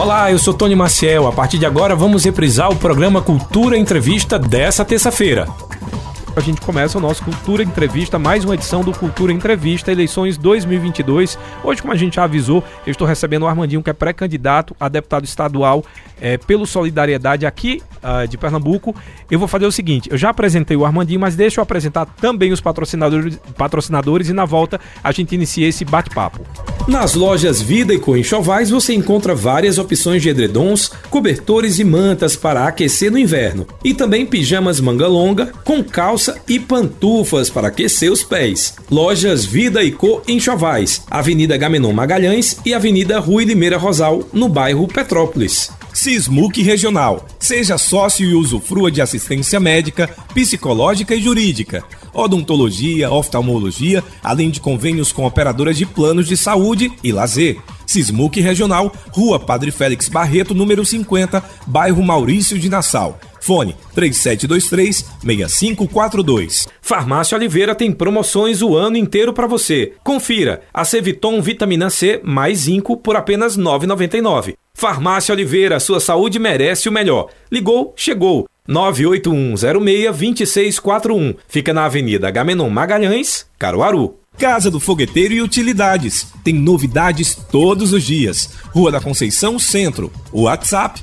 Olá, eu sou Tony Maciel. A partir de agora vamos reprisar o programa Cultura Entrevista dessa terça-feira a gente começa o nosso Cultura Entrevista, mais uma edição do Cultura Entrevista, eleições 2022. Hoje, como a gente já avisou, eu estou recebendo o Armandinho, que é pré-candidato a deputado estadual é, pelo Solidariedade aqui uh, de Pernambuco. Eu vou fazer o seguinte: eu já apresentei o Armandinho, mas deixa eu apresentar também os patrocinadores, patrocinadores e na volta a gente inicia esse bate-papo. Nas lojas Vida e Coenxovais você encontra várias opções de edredons, cobertores e mantas para aquecer no inverno. E também pijamas manga longa, com calça e pantufas para aquecer os pés. Lojas Vida e Co Enxovais, Avenida Gamenon Magalhães e Avenida Rui Limeira Rosal, no bairro Petrópolis. Sismuc Regional. Seja sócio e usufrua de assistência médica, psicológica e jurídica odontologia, oftalmologia, além de convênios com operadoras de planos de saúde e lazer. Sismuc Regional, Rua Padre Félix Barreto, número 50, bairro Maurício de Nassau. Fone 3723-6542. Farmácia Oliveira tem promoções o ano inteiro para você. Confira a Ceviton Vitamina C mais zinco por apenas R$ 9,99. Farmácia Oliveira, sua saúde merece o melhor. Ligou, chegou. 981062641. Fica na Avenida Gamenon Magalhães, Caruaru. Casa do Fogueteiro e Utilidades. Tem novidades todos os dias. Rua da Conceição Centro. WhatsApp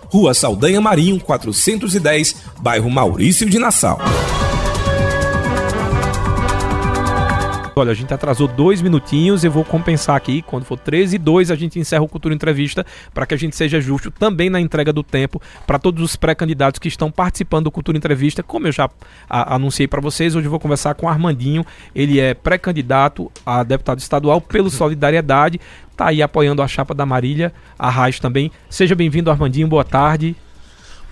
Rua Saldanha Marinho 410, bairro Maurício de Nassau. Olha, a gente atrasou dois minutinhos, eu vou compensar aqui. Quando for 13 e 2, a gente encerra o Cultura Entrevista para que a gente seja justo também na entrega do tempo para todos os pré-candidatos que estão participando do Cultura Entrevista. Como eu já a, anunciei para vocês, hoje eu vou conversar com o Armandinho. Ele é pré-candidato a deputado estadual pelo Solidariedade. Tá aí apoiando a chapa da Marília, a Raiz também. Seja bem-vindo, Armandinho. Boa tarde.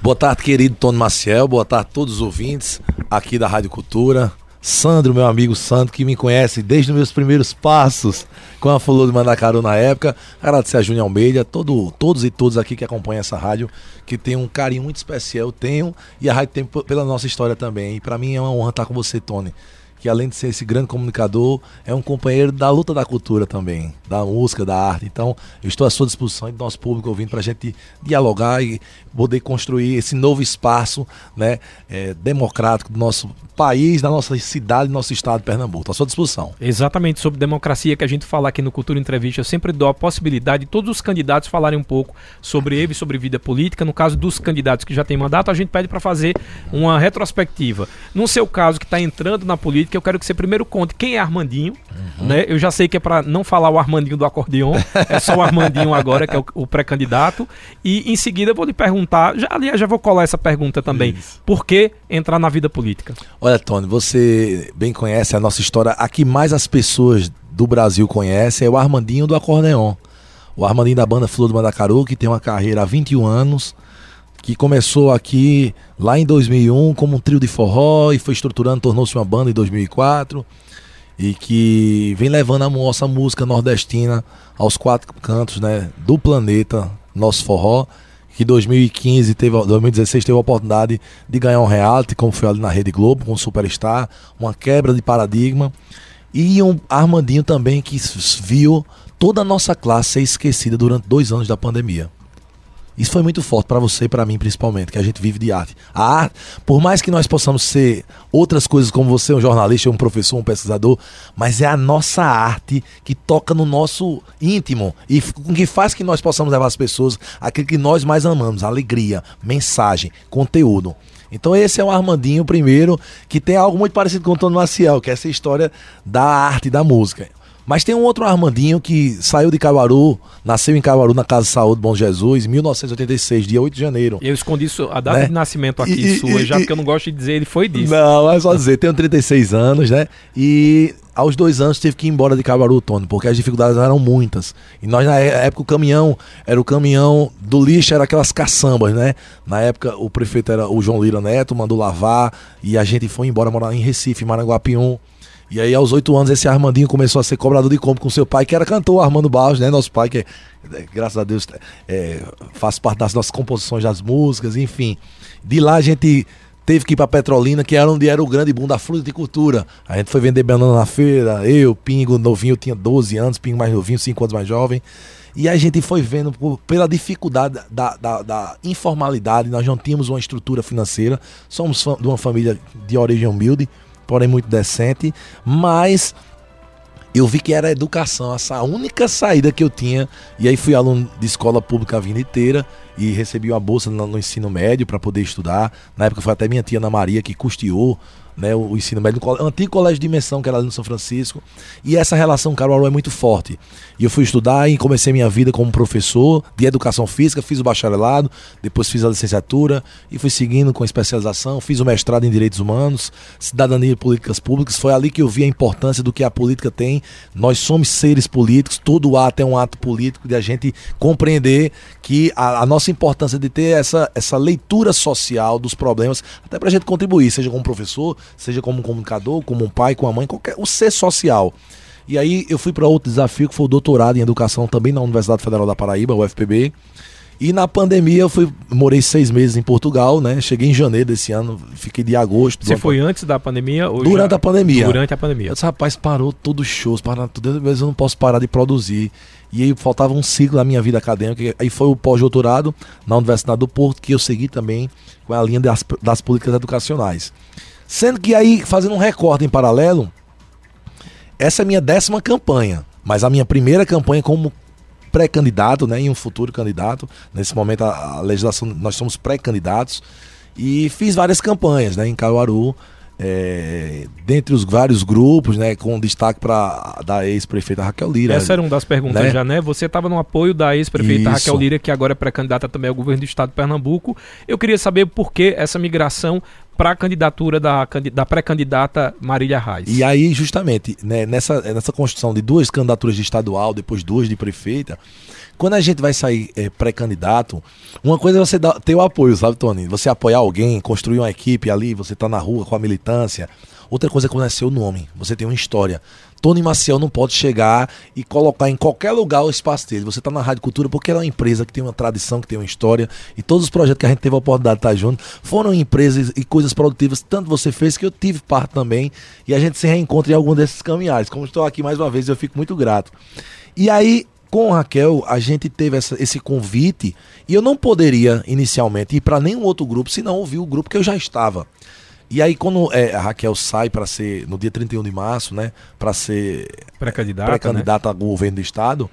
Boa tarde, querido Tony Maciel. Boa tarde a todos os ouvintes aqui da Rádio Cultura. Sandro, meu amigo Sandro, que me conhece desde os meus primeiros passos com a Flor de Mandacaru na época. Agradecer a Júnior Almeida, todo, todos e todos aqui que acompanham essa rádio, que tem um carinho muito especial, eu tenho, e a rádio tem pela nossa história também. E para mim é uma honra estar com você, Tony que além de ser esse grande comunicador, é um companheiro da luta da cultura também, da música, da arte. Então, eu estou à sua disposição e do nosso público ouvindo para a gente dialogar e poder construir esse novo espaço né, é, democrático do nosso país, da nossa cidade, do nosso estado de Pernambuco. Estou à sua disposição. Exatamente, sobre democracia que a gente fala aqui no Cultura Entrevista, eu sempre dou a possibilidade de todos os candidatos falarem um pouco sobre ele, sobre vida política. No caso dos candidatos que já têm mandato, a gente pede para fazer uma retrospectiva. No seu caso, que está entrando na política, eu quero que você primeiro conte quem é Armandinho. Uhum. Né? Eu já sei que é para não falar o Armandinho do acordeon, é só o Armandinho agora, que é o, o pré-candidato. E em seguida eu vou lhe perguntar, já, aliás, já vou colar essa pergunta também. Isso. Por que entrar na vida política? Olha, Olha, Tony, você bem conhece a nossa história. A que mais as pessoas do Brasil conhecem é o Armandinho do acordeon. O Armandinho da banda Flor do Mandacaru, que tem uma carreira há 21 anos, que começou aqui lá em 2001 como um trio de forró e foi estruturando, tornou-se uma banda em 2004 e que vem levando a nossa música nordestina aos quatro cantos né, do planeta, nosso forró que 2015 teve, 2016 teve a oportunidade de ganhar um reality, como foi ali na Rede Globo, com o Superstar, uma quebra de paradigma. E um Armandinho também que viu toda a nossa classe ser esquecida durante dois anos da pandemia. Isso foi muito forte para você e para mim, principalmente, que a gente vive de arte. A arte, por mais que nós possamos ser outras coisas, como você, um jornalista, um professor, um pesquisador, mas é a nossa arte que toca no nosso íntimo e que faz que nós possamos levar as pessoas aquilo que nós mais amamos: alegria, mensagem, conteúdo. Então esse é o Armandinho primeiro, que tem algo muito parecido com o Tony Maciel, que é essa história da arte, da música. Mas tem um outro Armandinho que saiu de Caruaru, nasceu em Caruaru na Casa de Saúde Bom Jesus, em 1986, dia 8 de janeiro. Eu escondi a data né? de nascimento aqui e, sua, e, já e, porque eu não gosto de dizer ele foi disso. Não, é só dizer, tenho 36 anos, né? E aos dois anos teve que ir embora de Caruaru, Tony, porque as dificuldades eram muitas. E nós, na é, época, o caminhão era o caminhão do lixo, era aquelas caçambas, né? Na época, o prefeito era o João Lira Neto, mandou lavar e a gente foi embora morar em Recife, Maranguapium. E aí, aos oito anos, esse Armandinho começou a ser cobrador de compra com seu pai, que era cantor, Armando Barros, né? Nosso pai, que, é, graças a Deus, é, faz parte das nossas composições das músicas, enfim. De lá a gente teve que ir para Petrolina, que era onde era o grande boom da fruticultura. A gente foi vender banana na feira, eu, Pingo, novinho, tinha 12 anos, Pingo mais novinho, 5 anos mais jovem. E a gente foi vendo por, pela dificuldade da, da, da, informalidade, nós não tínhamos uma estrutura financeira, somos de uma família de origem humilde, porém muito decente, mas eu vi que era a educação, essa única saída que eu tinha. E aí fui aluno de escola pública a vida inteira e recebi uma bolsa no, no ensino médio para poder estudar. Na época foi até minha tia Ana Maria que custeou né, o, ensino médio, o antigo colégio de dimensão que era ali no São Francisco. E essa relação Caruaru é muito forte. E eu fui estudar e comecei minha vida como professor de educação física, fiz o bacharelado, depois fiz a licenciatura e fui seguindo com especialização, fiz o mestrado em direitos humanos, cidadania e políticas públicas. Foi ali que eu vi a importância do que a política tem. Nós somos seres políticos, todo ato é um ato político de a gente compreender que a, a nossa importância de ter essa, essa leitura social dos problemas, até para a gente contribuir, seja como professor, seja como um comunicador, como um pai, com a mãe, qualquer o ser social. E aí eu fui para outro desafio que foi o doutorado em educação também na Universidade Federal da Paraíba, UFPB. E na pandemia eu fui, morei seis meses em Portugal, né? Cheguei em janeiro desse ano, fiquei de agosto. Você foi antes da pandemia ou Durante já... a pandemia. Durante a pandemia. Eu disse, rapaz, parou todos os shows, parou tudo, mas eu não posso parar de produzir. E aí faltava um ciclo na minha vida acadêmica. Aí foi o pós-doutorado na Universidade do Porto, que eu segui também com a linha das, das políticas educacionais. Sendo que aí, fazendo um recorte em paralelo, essa é a minha décima campanha. Mas a minha primeira campanha como pré-candidato, né, e um futuro candidato. Nesse momento a, a legislação nós somos pré-candidatos e fiz várias campanhas, né, em Caruaru, é, dentre os vários grupos, né, com destaque para da ex-prefeita Raquel Lira. Essa era uma das perguntas né? já, né? Você estava no apoio da ex-prefeita Raquel Lira, que agora é pré-candidata também ao governo do estado de Pernambuco. Eu queria saber por que essa migração para a candidatura da, da pré-candidata Marília Reis. E aí, justamente, né, nessa, nessa construção de duas candidaturas de estadual, depois duas de prefeita, quando a gente vai sair é, pré-candidato, uma coisa é você dar, ter o apoio, sabe, Tony? Você apoiar alguém, construir uma equipe ali, você tá na rua com a militância. Outra coisa é quando é seu nome, você tem uma história. Tony Maciel não pode chegar e colocar em qualquer lugar o espaço dele. Você está na Rádio Cultura porque ela é uma empresa que tem uma tradição, que tem uma história. E todos os projetos que a gente teve a oportunidade de estar junto foram empresas e coisas produtivas. Tanto você fez que eu tive parte também. E a gente se reencontra em algum desses caminhares. Como estou aqui mais uma vez, eu fico muito grato. E aí, com Raquel, a gente teve essa, esse convite e eu não poderia inicialmente ir para nenhum outro grupo se não ouvir o grupo que eu já estava. E aí, quando é, a Raquel sai para ser, no dia 31 de março, né, para ser pré-candidata pré né? ao governo do Estado,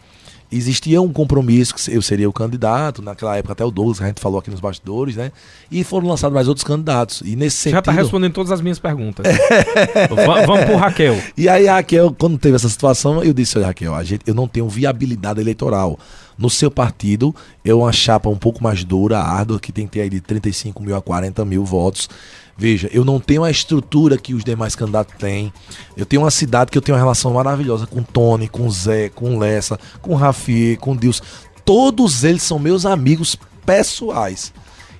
existia um compromisso que eu seria o candidato, naquela época até o Douglas, que a gente falou aqui nos bastidores, né? E foram lançados mais outros candidatos. E nesse sentido... Já está respondendo todas as minhas perguntas. Vamos pro Raquel. E aí a Raquel, quando teve essa situação, eu disse, olha Raquel, a gente, eu não tenho viabilidade eleitoral. No seu partido, é uma chapa um pouco mais dura, árdua, que tem que ter aí de 35 mil a 40 mil votos. Veja, eu não tenho a estrutura que os demais candidatos têm. Eu tenho uma cidade que eu tenho uma relação maravilhosa com Tony, com Zé, com Lessa, com Rafi, com Deus. Todos eles são meus amigos pessoais.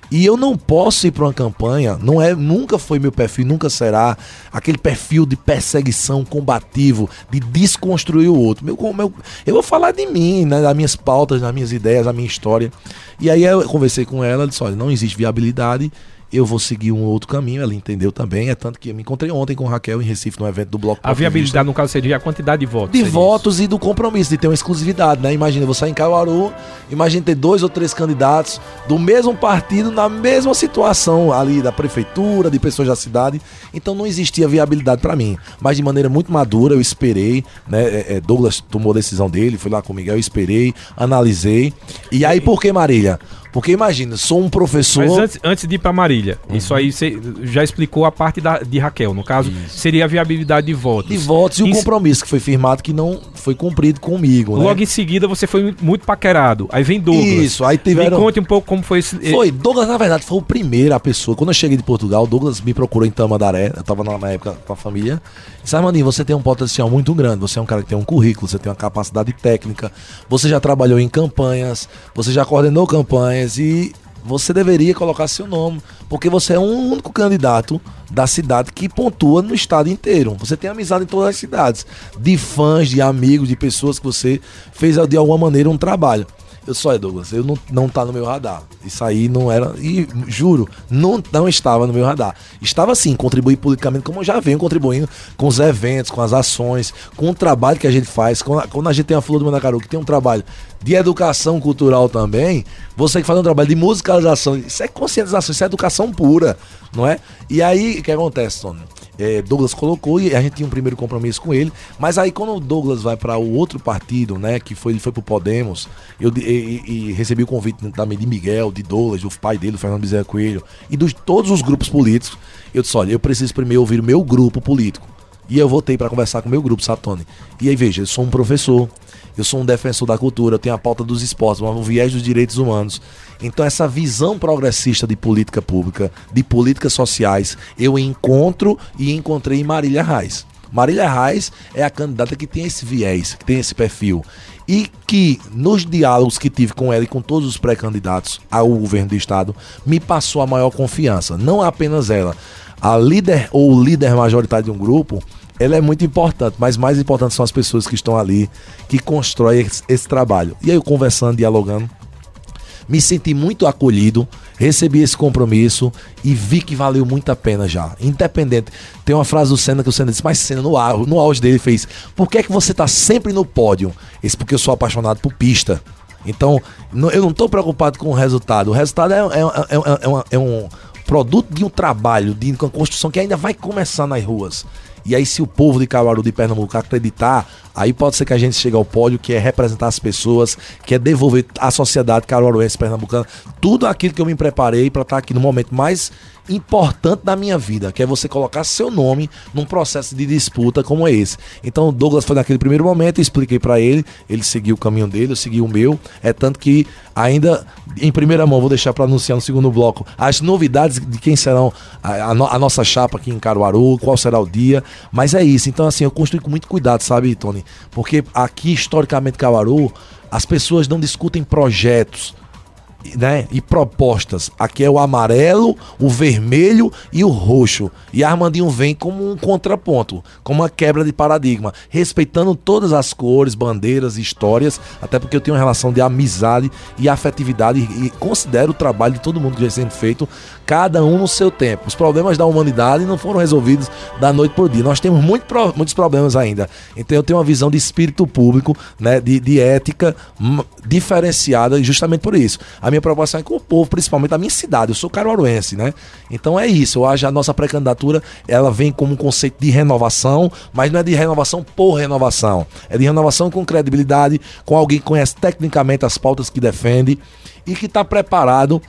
E eu não posso ir para uma campanha, não é, nunca foi meu perfil, nunca será aquele perfil de perseguição combativo, de desconstruir o outro. Meu, meu, eu vou falar de mim, né, das minhas pautas, das minhas ideias, da minha história. E aí eu conversei com ela, disse: olha, não existe viabilidade eu vou seguir um outro caminho, ela entendeu também. É tanto que eu me encontrei ontem com Raquel em Recife, no evento do Bloco A viabilidade, no caso, seria a quantidade de votos. De votos isso. e do compromisso, de ter uma exclusividade, né? Imagina, você sair em Caruaru, imagina ter dois ou três candidatos do mesmo partido, na mesma situação ali da prefeitura, de pessoas da cidade. Então não existia viabilidade para mim. Mas de maneira muito madura, eu esperei, né? É, é, Douglas tomou a decisão dele, fui lá com o Miguel, eu esperei, analisei. E aí, por que Marília? Porque imagina, sou um professor. Mas antes, antes de ir para Marília, uhum. isso aí você já explicou a parte da, de Raquel. No caso, isso. seria a viabilidade de votos. De votos e o compromisso que foi firmado que não foi cumprido comigo. Né? Logo em seguida você foi muito paquerado. Aí vem Douglas. Isso, aí tiveram. Me conte um pouco como foi esse. Foi, Douglas, na verdade, foi o primeiro a pessoa. Quando eu cheguei de Portugal, Douglas me procurou em Tamandaré. Eu tava na, época com a família. Armandinho, você tem um potencial muito grande. Você é um cara que tem um currículo, você tem uma capacidade técnica. Você já trabalhou em campanhas, você já coordenou campanhas e você deveria colocar seu nome, porque você é o um único candidato da cidade que pontua no estado inteiro. Você tem amizade em todas as cidades, de fãs, de amigos, de pessoas que você fez de alguma maneira um trabalho. Eu só, é Douglas, eu não, não tá no meu radar. Isso aí não era. E juro, não, não estava no meu radar. Estava sim, contribuir politicamente, como eu já venho contribuindo com os eventos, com as ações, com o trabalho que a gente faz. A, quando a gente tem a Flor do Mandacaru, que tem um trabalho de educação cultural também, você que faz um trabalho de musicalização, isso é conscientização, isso é educação pura, não é? E aí, o que acontece, Tony? É, Douglas colocou e a gente tinha um primeiro compromisso com ele. Mas aí quando o Douglas vai para o outro partido, né, que foi ele foi pro Podemos, eu e, e, recebi o convite também de Miguel, de Douglas, do pai dele, do Fernando Bezerra Coelho e de todos os grupos políticos. Eu disse, olha, eu preciso primeiro ouvir o meu grupo político. E eu voltei para conversar com o meu grupo, Satone. E aí veja, eu sou um professor, eu sou um defensor da cultura, eu tenho a pauta dos esportes, um viés dos direitos humanos. Então, essa visão progressista de política pública, de políticas sociais, eu encontro e encontrei em Marília Reis. Marília Reis é a candidata que tem esse viés, que tem esse perfil. E que, nos diálogos que tive com ela e com todos os pré-candidatos ao governo do estado, me passou a maior confiança. Não apenas ela. A líder ou líder majoritário de um grupo ela é muito importante, mas mais importante são as pessoas que estão ali, que constroem esse, esse trabalho. E aí eu conversando, dialogando, me senti muito acolhido, recebi esse compromisso e vi que valeu muito a pena já. Independente. Tem uma frase do Senna que o Senna disse, mas Senna, no, auge, no auge dele, fez: Por que é que você está sempre no pódio? Esse porque eu sou apaixonado por pista. Então, eu não estou preocupado com o resultado. O resultado é, é, é, é, um produto de um trabalho, de uma construção que ainda vai começar nas ruas. E aí, se o povo de Caruaru de Pernambuco acreditar, aí pode ser que a gente chegue ao pódio, que é representar as pessoas, que é devolver à sociedade caruaruense pernambucana tudo aquilo que eu me preparei para estar tá aqui no momento. Mais importante da minha vida, que é você colocar seu nome num processo de disputa como esse. Então, o Douglas foi naquele primeiro momento, expliquei para ele, ele seguiu o caminho dele, eu segui o meu. É tanto que ainda em primeira mão vou deixar para anunciar no segundo bloco as novidades de quem serão a, a, a, nossa chapa aqui em Caruaru, qual será o dia. Mas é isso. Então, assim, eu construí com muito cuidado, sabe, Tony? Porque aqui, historicamente, Caruaru, as pessoas não discutem projetos né, e propostas. Aqui é o amarelo, o vermelho e o roxo. E Armandinho vem como um contraponto, como uma quebra de paradigma, respeitando todas as cores, bandeiras, histórias, até porque eu tenho uma relação de amizade e afetividade e, considero o trabalho de todo mundo que já sendo feito, cada um no seu tempo. Os problemas da humanidade não foram resolvidos da noite por dia. Nós temos muito, muitos problemas ainda. Então eu tenho uma visão de espírito público, né, de, de ética diferenciada justamente por isso. A minha preocupação é com o povo, principalmente da minha cidade. Eu sou caruaruense, né? Então é isso. Eu acho a nossa pré-candidatura ela vem como um conceito de renovação, mas não é de renovação por renovação. É de renovação com credibilidade, com alguém que conhece tecnicamente as pautas que defende e que está preparado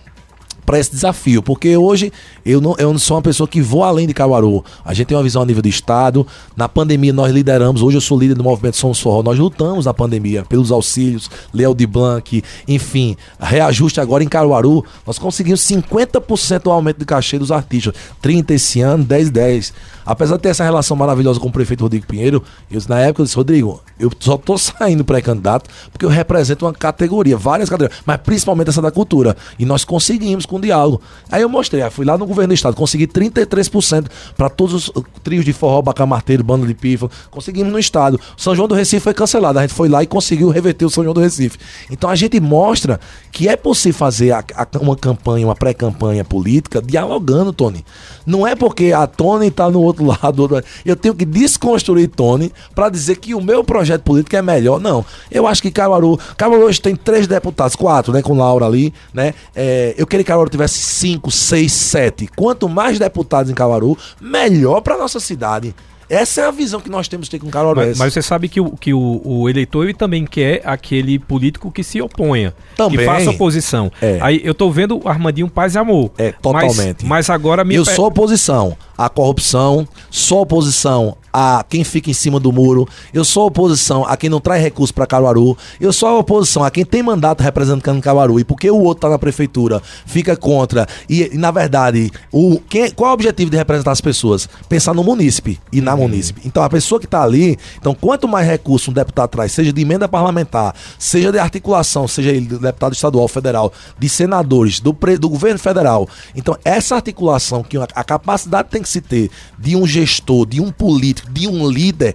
para esse desafio, porque hoje eu não, eu não sou uma pessoa que vou além de Caruaru. A gente tem uma visão a nível de Estado. Na pandemia nós lideramos, hoje eu sou líder do movimento Somos Forró. Nós lutamos na pandemia pelos auxílios, Léo de Blanc, enfim, reajuste agora em Caruaru. Nós conseguimos 50% do aumento de cachê dos artistas. 30 esse ano, 10, 10. Apesar de ter essa relação maravilhosa com o prefeito Rodrigo Pinheiro, eu, na época eu disse, Rodrigo, eu só tô saindo pré-candidato porque eu represento uma categoria, várias categorias, mas principalmente essa da cultura. E nós conseguimos com o diálogo. Aí eu mostrei, fui lá no governo do estado, consegui 33% para todos os trios de forró, bacamarteiro, banda de pifa, conseguimos no estado. São João do Recife foi cancelado, a gente foi lá e conseguiu reverter o São João do Recife. Então a gente mostra que é possível fazer a, a, uma campanha, uma pré-campanha política dialogando, Tony. Não é porque a Tony está no outro lado, eu tenho que desconstruir Tony para dizer que o meu projeto político é melhor. Não. Eu acho que Caruaru, Caruaru hoje tem três deputados, quatro, né, com Laura ali, né? É, eu queria que Caruaru tivesse cinco, seis, sete. Quanto mais deputados em Caruaru, melhor para nossa cidade. Essa é a visão que nós temos de ter com Caruaru. Mas, mas, você sabe que, o, que o, o, eleitor ele também quer aquele político que se oponha. Também. Que faça oposição. É. Aí eu tô vendo o Armandinho Paz e Amor. É, totalmente. Mas, mas agora me Eu sou oposição à corrupção, sou oposição a quem fica em cima do muro, eu sou oposição a quem não traz recursos para Caruaru, eu sou oposição a quem tem mandato representando Caruaru e porque o outro tá na prefeitura, fica contra. E, na verdade, o, quem, qual é o objetivo de representar as pessoas? Pensar no munícipe e na. Munícipe. Então a pessoa que está ali, então quanto mais recurso um deputado traz, seja de emenda parlamentar, seja de articulação, seja ele deputado estadual, federal, de senadores, do, do governo federal. Então essa articulação que a, a capacidade tem que se ter de um gestor, de um político, de um líder,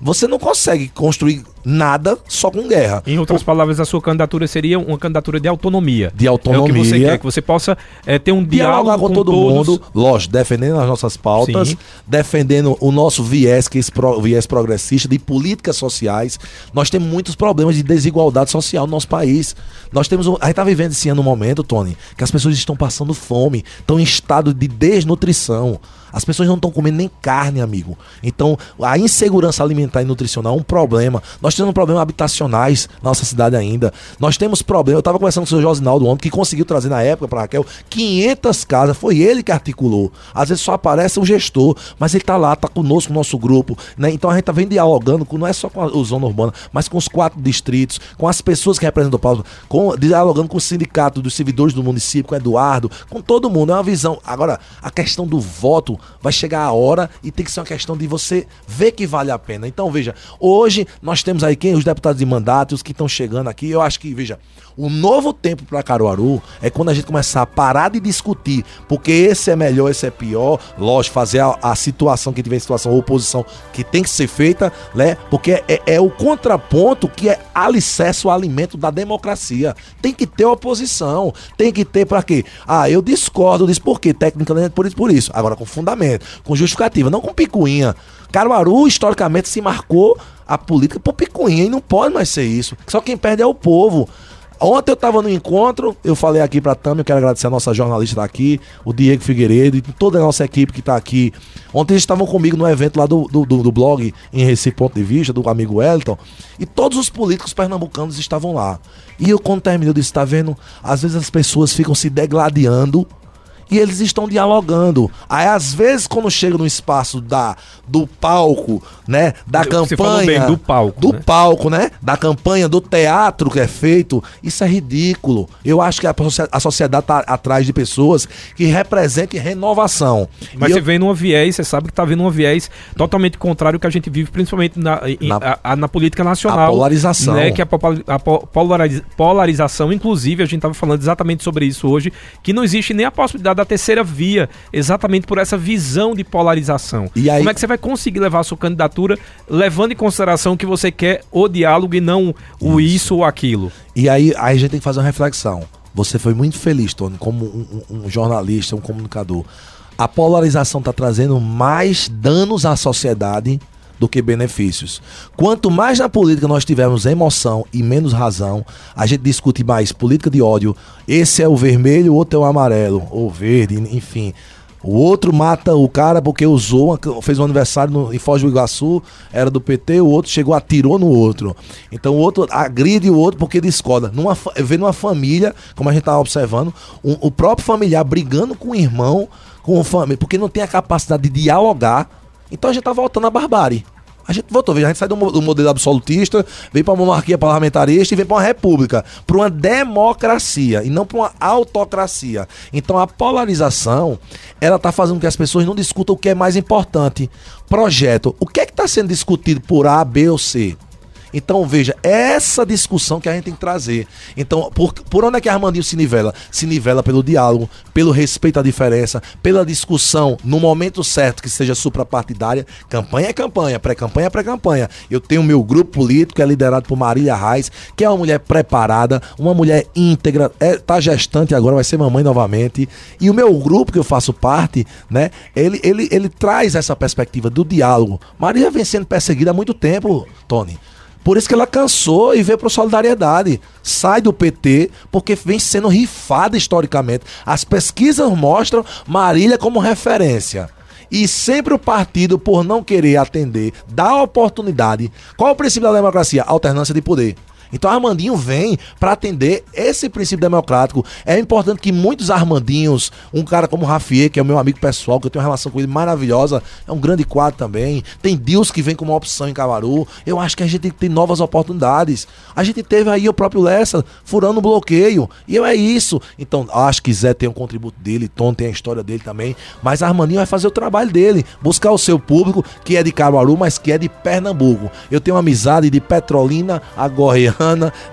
você não consegue construir nada só com guerra. Em outras o... palavras, a sua candidatura seria uma candidatura de autonomia. De autonomia. É o que você quer, que você possa é, ter um diálogo com, com todo todos. mundo, lógico, defendendo as nossas pautas, Sim. defendendo o nosso viés, que é esse pro, viés progressista, de políticas sociais. Nós temos muitos problemas de desigualdade social no nosso país. Nós temos. Um, a gente está vivendo esse ano um momento, Tony, que as pessoas estão passando fome, estão em estado de desnutrição. As pessoas não estão comendo nem carne, amigo. Então, a insegurança alimentar e nutricional é um problema. Nós temos problemas habitacionais na nossa cidade ainda. Nós temos problemas. Eu estava conversando com o senhor Josinaldo ontem, que conseguiu trazer na época para Raquel 500 casas. Foi ele que articulou. Às vezes só aparece o gestor, mas ele está lá, está conosco, no nosso grupo. Né? Então a gente está vem dialogando, com, não é só com a zona urbana, mas com os quatro distritos, com as pessoas que representam o Paulo, com, dialogando com o sindicato dos servidores do município, com o Eduardo, com todo mundo. É uma visão. Agora, a questão do voto vai chegar a hora e tem que ser uma questão de você ver que vale a pena. Então, veja, hoje nós temos aí quem? Os deputados de mandato, os que estão chegando aqui. Eu acho que, veja, o novo tempo para Caruaru é quando a gente começar a parar de discutir, porque esse é melhor, esse é pior. Lógico, fazer a, a situação que tiver situação, oposição que tem que ser feita, né? Porque é, é o contraponto que é alicerce o alimento da democracia. Tem que ter oposição, tem que ter para quê? Ah, eu discordo disso, por quê? Tecnicamente por isso, por isso. Agora com fundamento, com justificativa, não com picuinha. Caruaru, historicamente, se marcou a política por picuinha e não pode mais ser isso. Só quem perde é o povo. Ontem eu estava no encontro, eu falei aqui para Tami, eu quero agradecer a nossa jornalista tá aqui, o Diego Figueiredo e toda a nossa equipe que está aqui. Ontem eles estavam comigo no evento lá do, do, do, blog em Recife Ponto de Vista, do amigo Elton, e todos os políticos pernambucanos estavam lá. E eu, quando terminei, eu disse: tá vendo? Às vezes as pessoas ficam se degladiando e eles estão dialogando. Aí, às vezes, quando chega no espaço da, do palco, né? Da Você campanha. Bem, do palco. Do né? palco, né? Da campanha, do teatro que é feito. Isso é ridículo. Eu acho que a, a sociedade está atrás de pessoas que representem renovação. Mas e você eu... vem num viés, você sabe que está vendo um viés totalmente contrário ao que a gente vive, principalmente na, na, a, a, na política nacional. A polarização. Né? Que a, a polariza, polarização, inclusive, a gente estava falando exatamente sobre isso hoje, que não existe nem a possibilidade da terceira via, exatamente por essa visão de polarização. E aí... Como é que você vai conseguir levar a sua candidatura levando em consideração que você quer o diálogo e não o isso, isso ou aquilo? E aí, aí a gente tem que fazer uma reflexão. Você foi muito feliz, Tony, como um, um, um jornalista, um comunicador. A polarização está trazendo mais danos à sociedade do que benefícios. Quanto mais na política nós tivermos emoção e menos razão, a gente discute mais política de ódio. Esse é o vermelho, o outro é o amarelo, ou verde, enfim. O outro mata o cara porque usou, fez um aniversário no, em Foz do Iguaçu, era do PT, o outro chegou, atirou no outro. Então o outro agride o outro porque discorda. Numa, vê numa família, como a gente estava observando, um, o próprio familiar brigando com o irmão, com o família, porque não tem a capacidade de dialogar então a gente tá voltando à barbárie. A gente voltou, a gente sai do, modelo absolutista, vem para uma monarquia parlamentarista e vem para uma república, para uma democracia e não para uma autocracia. Então a polarização, ela tá fazendo com que as pessoas não discutam o que é mais importante. Projeto. O que é que está sendo discutido por A, B ou C? Então, veja, essa discussão que a gente tem que trazer. Então, por, por onde é que Armandinho se nivela? Se nivela pelo diálogo, pelo respeito à diferença, pela discussão no momento certo, que seja suprapartidária. Campanha é campanha, pré-campanha é pré-campanha. Eu tenho meu grupo político, que é liderado por Marília Reis, que é uma mulher preparada, uma mulher íntegra, é, tá gestante agora, vai ser mamãe novamente. E o meu grupo, que eu faço parte, né, ele, ele, ele traz essa perspectiva do diálogo. Marília vem sendo perseguida há muito tempo, Tony. Por isso que ela cansou e veio para Solidariedade. Sai do PT porque vem sendo rifada historicamente. As pesquisas mostram Marília como referência. E sempre o partido, por não querer atender, dá oportunidade. Qual o princípio da democracia? Alternância de poder. Então Armandinho vem para atender esse princípio democrático. É importante que muitos Armandinhos, um cara como Rafier, que é o meu amigo pessoal, que eu tenho uma relação com ele maravilhosa, é um grande quadro também. Tem Deus que vem como uma opção em Cavaru. Eu acho que a gente tem novas oportunidades. A gente teve aí o próprio Lessa furando o bloqueio. E é isso. Então, acho que Zé tem um contributo dele, Tom tem a história dele também. Mas Armandinho vai fazer o trabalho dele, buscar o seu público, que é de Caruaru, mas que é de Pernambuco. Eu tenho uma amizade de Petrolina a Goiânia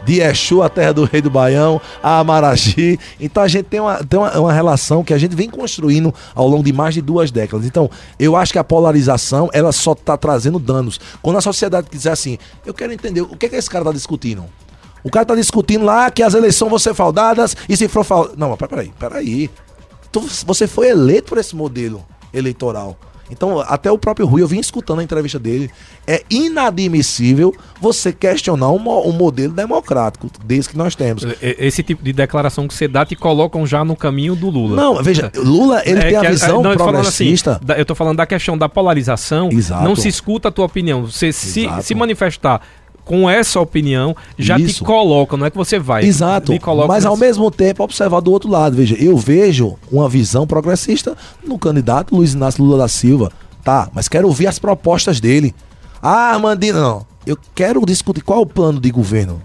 de Exu, a terra do rei do Baião, a Amaragi. Então a gente tem, uma, tem uma, uma, relação que a gente vem construindo ao longo de mais de duas décadas. Então eu acho que a polarização ela só está trazendo danos. Quando a sociedade quiser assim, eu quero entender o que, é que esse cara está discutindo. O cara está discutindo lá que as eleições vão ser fraudadas e se for fraudadas. Não, mas peraí, peraí. Você foi eleito por esse modelo eleitoral. Então, até o próprio Rui, eu vim escutando a entrevista dele. É inadmissível você questionar um, um modelo democrático desse que nós temos. Esse tipo de declaração que você dá te colocam já no caminho do Lula. Não, veja, Lula ele é tem a visão não, progressista. Assim, eu tô falando da questão da polarização. Exato. Não se escuta a tua opinião. Você se, se manifestar com essa opinião já Isso. te coloca, não é que você vai. Exato. Mas ao mesmo tempo observar do outro lado. Veja, eu vejo uma visão progressista no candidato Luiz Inácio Lula da Silva. Tá, mas quero ouvir as propostas dele. Ah, Armandina, não. Eu quero discutir qual é o plano de governo.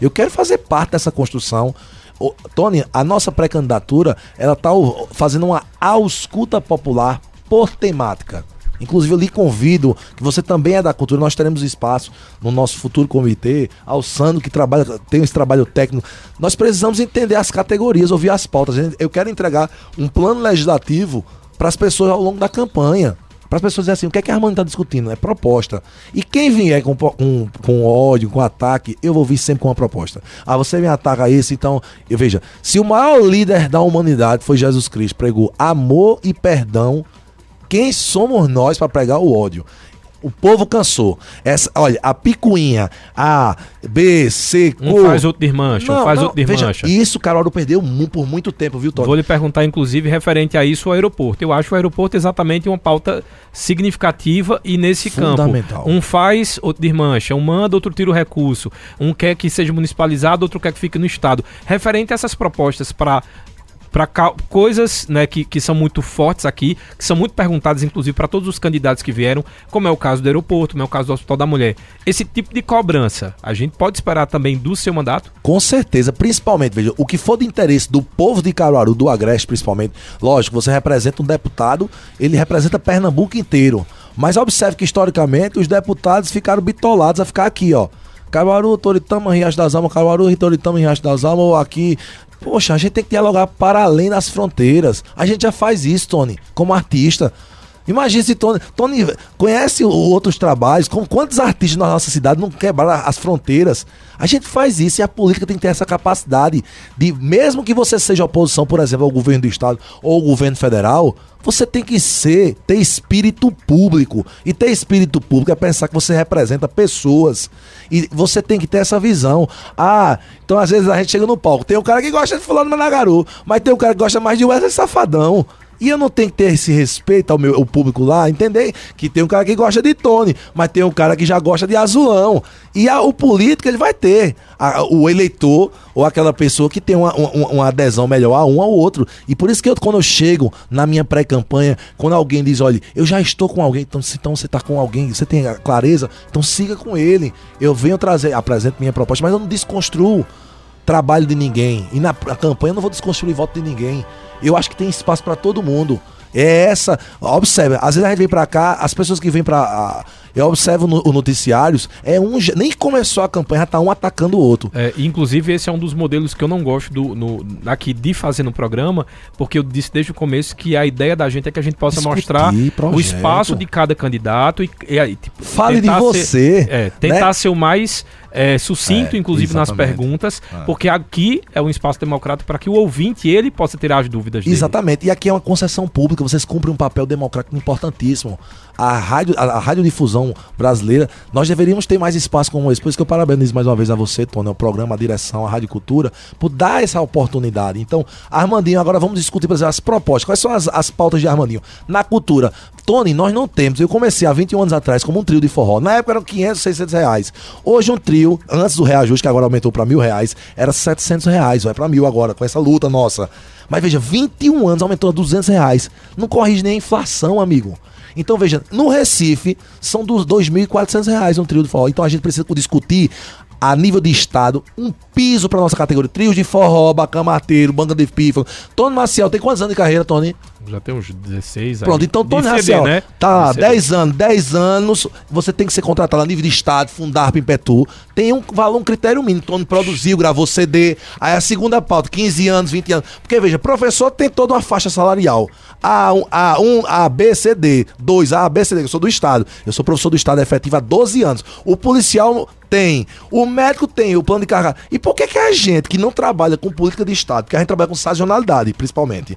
Eu quero fazer parte dessa construção. Ô, Tony, a nossa pré-candidatura, ela está fazendo uma ausculta popular por temática. Inclusive, eu lhe convido, que você também é da cultura, nós teremos espaço no nosso futuro comitê, ao Sandro, que trabalha, tem esse trabalho técnico. Nós precisamos entender as categorias, ouvir as pautas. Eu quero entregar um plano legislativo para as pessoas ao longo da campanha. Para as pessoas dizerem assim, o que é que a Armando está discutindo? É proposta. E quem vier com, com, com ódio, com ataque, eu vou vir sempre com uma proposta. Ah, você me ataca isso, então. Eu veja, se o maior líder da humanidade foi Jesus Cristo, pregou amor e perdão quem somos nós para pregar o ódio? O povo cansou. Essa, olha, a picuinha, A, B, C, C. Um faz outro desmancha, um faz não, outro desmancha. Isso, Carol perdeu por muito tempo, viu, Tony? Vou lhe perguntar, inclusive, referente a isso, o aeroporto. Eu acho o aeroporto exatamente uma pauta significativa e nesse campo. Um faz, outro desmancha. Um manda, outro tira o recurso. Um quer que seja municipalizado, outro quer que fique no Estado. Referente a essas propostas para para coisas né, que, que são muito fortes aqui, que são muito perguntadas, inclusive, para todos os candidatos que vieram, como é o caso do aeroporto, como é o caso do Hospital da Mulher. Esse tipo de cobrança, a gente pode esperar também do seu mandato? Com certeza, principalmente, veja, o que for de interesse do povo de Caruaru, do Agreste principalmente, lógico, você representa um deputado, ele representa Pernambuco inteiro. Mas observe que historicamente os deputados ficaram bitolados a ficar aqui, ó. Caruaru, Toritama, Riacho das Almas, Caruaru, Toritama, Riacho das Almas, ou aqui Poxa, a gente tem que dialogar para além das fronteiras. A gente já faz isso, Tony, como artista. Imagina se Tony, Tony conhece outros trabalhos, com quantos artistas na nossa cidade não quebraram as fronteiras. A gente faz isso e a política tem que ter essa capacidade de, mesmo que você seja oposição, por exemplo, ao governo do estado ou ao governo federal, você tem que ser, ter espírito público. E ter espírito público é pensar que você representa pessoas. E você tem que ter essa visão. Ah, então às vezes a gente chega no palco, tem um cara que gosta de fulano Managaru, mas tem um cara que gosta mais de Wesley Safadão. E eu não tenho que ter esse respeito ao meu ao público lá, entender que tem um cara que gosta de Tony, mas tem um cara que já gosta de azulão. E a, o político ele vai ter a, o eleitor ou aquela pessoa que tem uma, uma, uma, adesão melhor a um ao outro. E por isso que eu, quando eu chego na minha pré-campanha, quando alguém diz, olha, eu já estou com alguém, então, então você está com alguém, você tem clareza, então siga com ele. Eu venho trazer, apresento minha proposta, mas eu não desconstruo trabalho de ninguém. E na, na campanha eu não vou desconstruir voto de ninguém. Eu acho que tem espaço para todo mundo. É essa. Observe, às vezes a gente vem para cá, as pessoas que vêm para eu observo no, noticiários, é um nem começou a campanha, já tá um atacando o outro. É, inclusive, esse é um dos modelos que eu não gosto do, no, aqui de fazer no programa, porque eu disse desde o começo que a ideia da gente é que a gente possa Discutir, mostrar projeto. o espaço de cada candidato e, e tipo, Fale de você. Ser, é, tentar né? ser o mais é, sucinto, é, inclusive exatamente. nas perguntas, é. porque aqui é um espaço democrático para que o ouvinte ele possa tirar as dúvidas dele. Exatamente. E aqui é uma concessão pública, vocês cumprem um papel democrático importantíssimo. A rádio, a, a radiodifusão brasileira, nós deveríamos ter mais espaço como esse. Por isso que eu parabenizo mais uma vez a você, Tony, o programa, a direção, a Rádio Cultura, por dar essa oportunidade. Então, Armandinho, agora vamos discutir, exemplo, as propostas. Quais são as, as pautas de Armandinho? Na cultura, Tony, nós não temos. Eu comecei há 21 anos atrás como um trio de forró. Na época eram 500, 600 reais. Hoje um trio, antes do reajuste, que agora aumentou para mil reais, era 700 reais. Vai para mil agora, com essa luta nossa. Mas veja, 21 anos aumentou a 200 reais. Não corrige nem a inflação, amigo. Então veja, no Recife são dos 2.400 reais um trio de forró. Então a gente precisa discutir a nível de estado, um piso para nossa categoria. Trios de forró, bacamateiro, banda de pífano. Tony Maciel, tem quantos anos de carreira, Tony? Já tem uns 16 Pronto, então Tony Maciel, né? tá, 10 anos, 10 anos, você tem que ser contratado a nível de estado, fundar Pimpetu. Tem um valor, um critério mínimo. Tony produziu, gravou CD. Aí a segunda pauta, 15 anos, 20 anos. Porque veja, professor tem toda uma faixa salarial. A1, A1, A, B, C, D. 2, A, B, C, D. Eu sou do estado. Eu sou professor do estado efetivo há 12 anos. O policial tem. O médico tem o plano de carga. E por que, que a gente que não trabalha com política de Estado, porque a gente trabalha com sazonalidade, principalmente.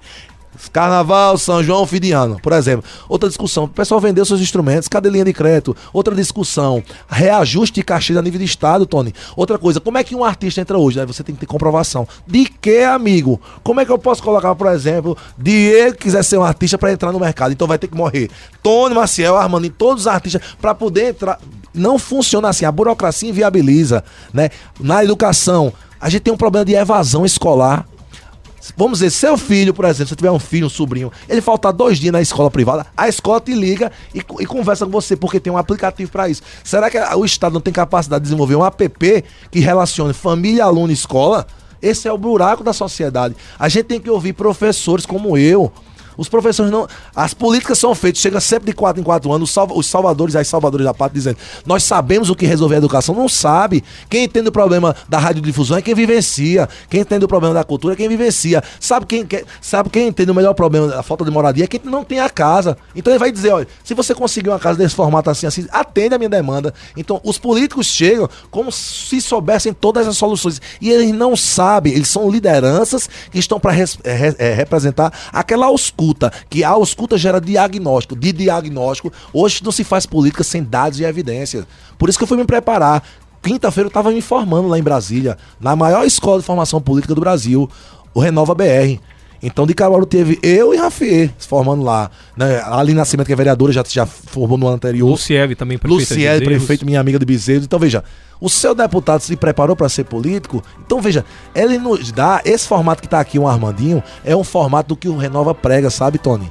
Carnaval, São João, fim de ano, por exemplo. Outra discussão, o pessoal vendeu seus instrumentos, cadê linha de crédito? Outra discussão, reajuste de cachê a nível de Estado, Tony. Outra coisa, como é que um artista entra hoje? Aí você tem que ter comprovação. De que, amigo? Como é que eu posso colocar, por exemplo, Diego quiser ser um artista para entrar no mercado? Então vai ter que morrer. Tony, Maciel, Armando e todos os artistas para poder entrar não funciona assim. A burocracia inviabiliza, né? Na educação, a gente tem um problema de evasão escolar. Vamos dizer, seu filho, por exemplo, se tiver um filho, um sobrinho, ele faltar dois dias na escola privada, a escola te liga e, e conversa com você, porque tem um aplicativo para isso. Será que o Estado não tem capacidade de desenvolver um app que relacione família, aluno e escola? Esse é o buraco da sociedade. A gente tem que ouvir professores como eu, os professores não. As políticas são feitas, chega sempre de quatro em quatro anos, os salvadores, as salvadores da parte dizendo: nós sabemos o que resolver a educação. Não sabe. Quem entende o problema da radiodifusão é quem vivencia. Quem entende o problema da cultura é quem vivencia. Sabe quem, sabe quem entende o melhor problema da falta de moradia é quem não tem a casa. Então ele vai dizer: olha, se você conseguir uma casa desse formato assim, assim, atende a minha demanda. Então os políticos chegam como se soubessem todas as soluções. E eles não sabem, eles são lideranças que estão para é, é, representar aquela ausculta ausculta, que a ausculta gera diagnóstico. De diagnóstico, hoje não se faz política sem dados e evidências. Por isso que eu fui me preparar. Quinta-feira eu estava me informando lá em Brasília, na maior escola de formação política do Brasil, o Renova BR. Então, de Caruaru teve eu e Rafier se formando lá. Né? Ali Nascimento, que é vereadora, já, já formou no ano anterior. Lucieve também, prefeito Lucieve, prefeito, minha amiga de Bezerros. Então, veja, o seu deputado se preparou para ser político. Então, veja, ele nos dá. Esse formato que está aqui, um Armandinho, é um formato do que o Renova prega, sabe, Tony?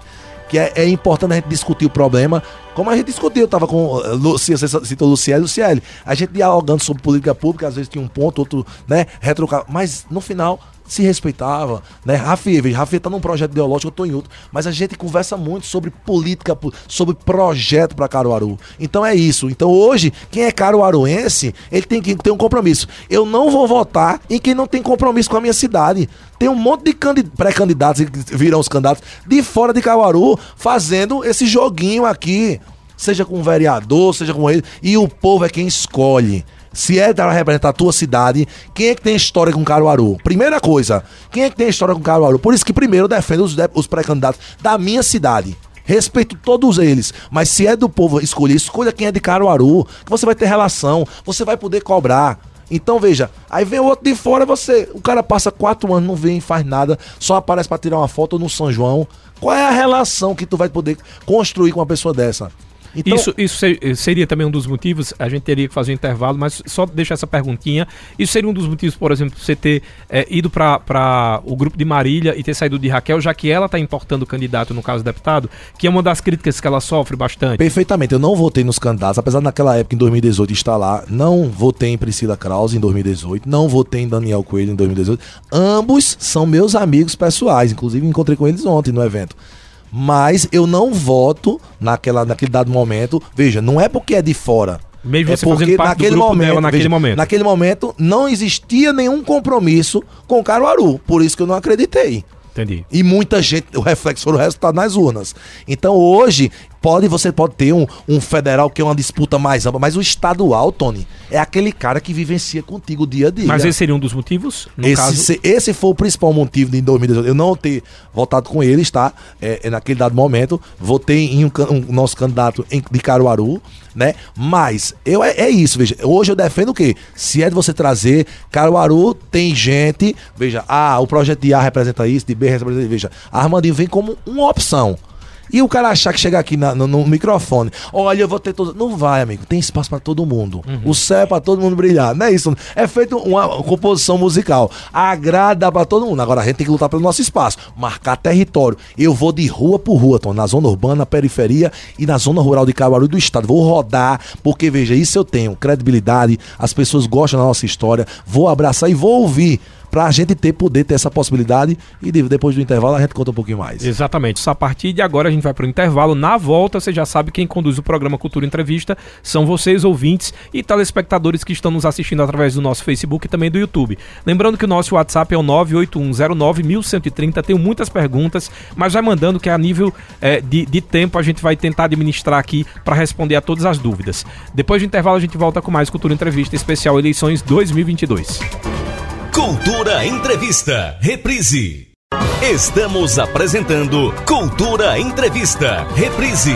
Que é, é importante a gente discutir o problema, como a gente discutiu, eu tava com eh, Lucia, você citou Luciele, Luciele, a gente dialogando sobre política pública, às vezes tinha um ponto, outro, né, retrocar, mas no final se respeitava, né? Rafi, Rafi tá num projeto ideológico, eu tô em outro, mas a gente conversa muito sobre política, sobre projeto para Caruaru. Então é isso. Então hoje, quem é caruaruense, ele tem que ter um compromisso. Eu não vou votar em quem não tem compromisso com a minha cidade. Tem um monte de pré-candidatos que virão os candidatos de fora de Caruaru fazendo esse joguinho aqui, seja com vereador, seja com ele, e o povo é quem escolhe. Se é para representar a tua cidade, quem é que tem história com Caruaru? Primeira coisa, quem é que tem história com Caruaru? Por isso que primeiro eu defendo os, os pré-candidatos da minha cidade. Respeito todos eles, mas se é do povo escolher, escolha quem é de Caruaru, que você vai ter relação, você vai poder cobrar. Então veja, aí vem o outro de fora, você, o cara passa quatro anos, não vem, faz nada, só aparece para tirar uma foto no São João. Qual é a relação que tu vai poder construir com uma pessoa dessa? Então, isso, isso seria também um dos motivos, a gente teria que fazer um intervalo, mas só deixar essa perguntinha. Isso seria um dos motivos, por exemplo, você ter é, ido para o grupo de Marília e ter saído de Raquel, já que ela está importando o candidato, no caso deputado, que é uma das críticas que ela sofre bastante. Perfeitamente, eu não votei nos candidatos, apesar naquela época, em 2018, estar lá. Não votei em Priscila Krause em 2018, não votei em Daniel Coelho em 2018. Ambos são meus amigos pessoais, inclusive encontrei com eles ontem no evento mas eu não voto naquela, naquele dado momento. Veja, não é porque é de fora. Mesmo é porque naquele momento, naquele veja, momento. Naquele momento não existia nenhum compromisso com Caruaru. Por isso que eu não acreditei. Entendi. E muita gente, o reflexo foi o resultado nas urnas. Então hoje, Pode, você pode ter um, um federal que é uma disputa mais ampla, mas o estadual, Tony, é aquele cara que vivencia contigo o dia a dia. Mas esse seria um dos motivos? esse, caso... se, esse foi o principal motivo de em 2018. Eu não ter votado com eles, tá? É, é naquele dado momento, votei em um, um nosso candidato em, de Caruaru, né? Mas eu, é, é, isso, veja. Hoje eu defendo o quê? Se é de você trazer, Caruaru tem gente, veja, ah, o projeto de A representa isso, de B representa isso, veja. Armandinho vem como uma opção. E o cara achar que chegar aqui na, no, no, microfone, olha, eu vou ter todo. Não vai, amigo. Tem espaço para todo mundo. Uhum. O céu é pra todo mundo brilhar. Não é isso. É feito uma composição musical. Agrada para todo mundo. Agora a gente tem que lutar pelo nosso espaço. Marcar território. Eu vou de rua por rua, Tom, na zona urbana, na periferia e na zona rural de Caruaru do estado. Vou rodar, porque veja, isso eu tenho credibilidade. As pessoas gostam da nossa história. Vou abraçar e vou ouvir para a gente ter poder ter essa possibilidade e depois do intervalo a gente conta um pouquinho mais. Exatamente. Só a partir de agora a gente vai para o intervalo. Na volta, você já sabe quem conduz o programa Cultura Entrevista são vocês, ouvintes e telespectadores que estão nos assistindo através do nosso Facebook e também do YouTube. Lembrando que o nosso WhatsApp é o 981091130. Tenho muitas perguntas, mas vai mandando que a nível é, de, de tempo a gente vai tentar administrar aqui para responder a todas as dúvidas. Depois do intervalo a gente volta com mais Cultura Entrevista especial Eleições 2022. Cultura Entrevista, reprise. Estamos apresentando Cultura Entrevista, reprise.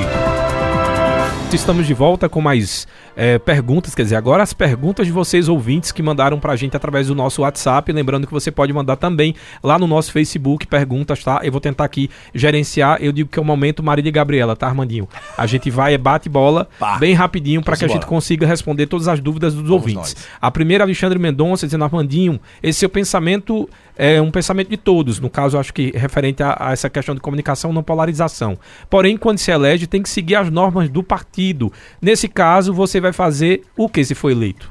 Estamos de volta com mais é, perguntas, quer dizer, agora as perguntas de vocês ouvintes que mandaram pra gente através do nosso WhatsApp. Lembrando que você pode mandar também lá no nosso Facebook perguntas, tá? Eu vou tentar aqui gerenciar. Eu digo que é o momento Marília e Gabriela, tá, Armandinho? A gente vai, bate bola Pá. bem rapidinho para que a gente consiga responder todas as dúvidas dos Vamos ouvintes. Nós. A primeira, Alexandre Mendonça, dizendo, Armandinho, esse seu pensamento é um pensamento de todos, no caso, acho que referente a, a, essa questão de comunicação, não polarização. Porém, quando se elege, tem que seguir as normas do partido. Nesse caso, você vai fazer o que se for eleito?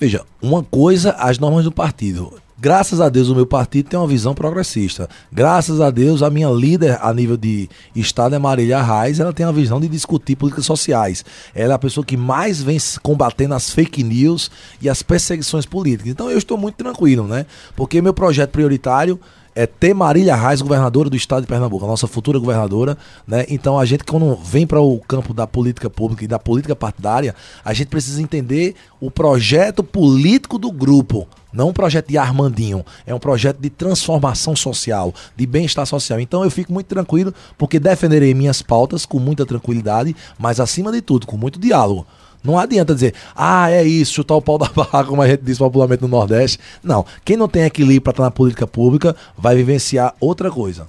Veja, uma coisa, as normas do partido. Graças a Deus o meu partido tem uma visão progressista. Graças a Deus a minha líder a nível de estado é Marília Reis, ela tem uma visão de discutir políticas sociais. Ela é a pessoa que mais vem combatendo as fake news e as perseguições políticas. Então eu estou muito tranquilo, né? Porque meu projeto prioritário é ter Marília Reis, governadora do estado de Pernambuco, a nossa futura governadora, né? Então a gente quando vem para o campo da política pública e da política partidária, a gente precisa entender o projeto político do grupo, não um projeto de Armandinho, é um projeto de transformação social, de bem-estar social. Então eu fico muito tranquilo porque defenderei minhas pautas com muita tranquilidade, mas acima de tudo com muito diálogo. Não adianta dizer, ah, é isso, chutar o pau da barra, como a gente diz popularmente no Nordeste. Não. Quem não tem equilíbrio para estar na política pública vai vivenciar outra coisa.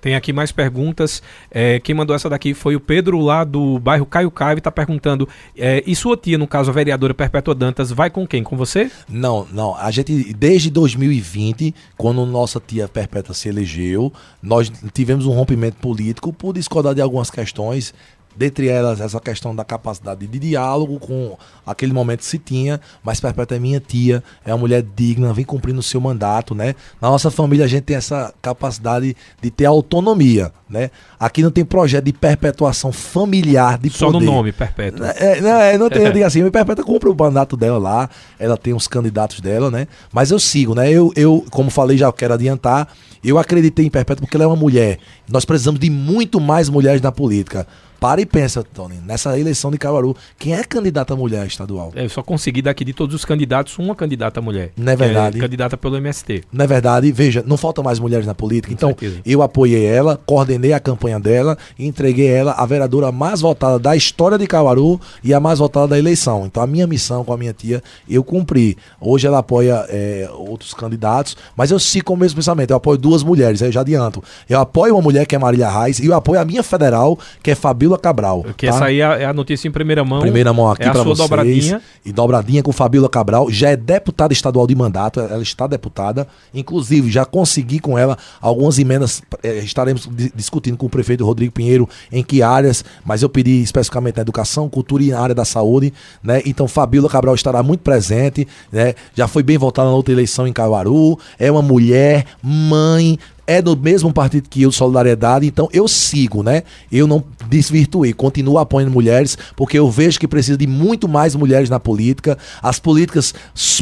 Tem aqui mais perguntas. É, quem mandou essa daqui foi o Pedro, lá do bairro Caio Caio, está perguntando: é, e sua tia, no caso a vereadora Perpétua Dantas, vai com quem? Com você? Não, não. A gente, desde 2020, quando nossa tia Perpétua se elegeu, nós tivemos um rompimento político por discordar de algumas questões dentre elas essa questão da capacidade de diálogo com aquele momento se tinha, mas Perpétua é minha tia, é uma mulher digna, vem cumprindo o seu mandato, né? Na nossa família a gente tem essa capacidade de ter autonomia, né? Aqui não tem projeto de perpetuação familiar de Só poder. no nome, Perpétua. É, não, é, não tem, eu digo assim, Perpétua cumpre o mandato dela lá, ela tem os candidatos dela, né? Mas eu sigo, né? Eu, eu como falei, já quero adiantar, eu acreditei em Perpétua porque ela é uma mulher. Nós precisamos de muito mais mulheres na política. Para e pensa, Tony, nessa eleição de Caruaru, quem é candidata mulher estadual? É, eu só consegui daqui de todos os candidatos uma candidata mulher. Não é verdade? É candidata pelo MST. Não é verdade? Veja, não faltam mais mulheres na política. Com então, certeza. eu apoiei ela, coordenei a campanha dela e entreguei ela a vereadora mais votada da história de Caruaru e a mais votada da eleição. Então, a minha missão com a minha tia, eu cumpri. Hoje ela apoia é, outros candidatos, mas eu sigo com o mesmo pensamento. Eu apoio duas mulheres, aí eu já adianto. Eu apoio uma mulher que é Marília Reis e eu apoio a minha federal, que é Fabíola Fabíola Cabral. Que tá? essa aí é, é a notícia em primeira mão. Primeira mão aqui é para vocês. Dobradinha. E dobradinha com Fabíola Cabral. Já é deputada estadual de mandato, ela está deputada. Inclusive, já consegui com ela algumas emendas. Eh, estaremos discutindo com o prefeito Rodrigo Pinheiro em que áreas, mas eu pedi especificamente na educação, cultura e na área da saúde. Né? Então, Fabíola Cabral estará muito presente. Né? Já foi bem votada na outra eleição em Caruaru. É uma mulher, mãe, é do mesmo partido que eu, Solidariedade, então eu sigo, né? Eu não desvirtuei, continuo apoiando mulheres, porque eu vejo que precisa de muito mais mulheres na política. As políticas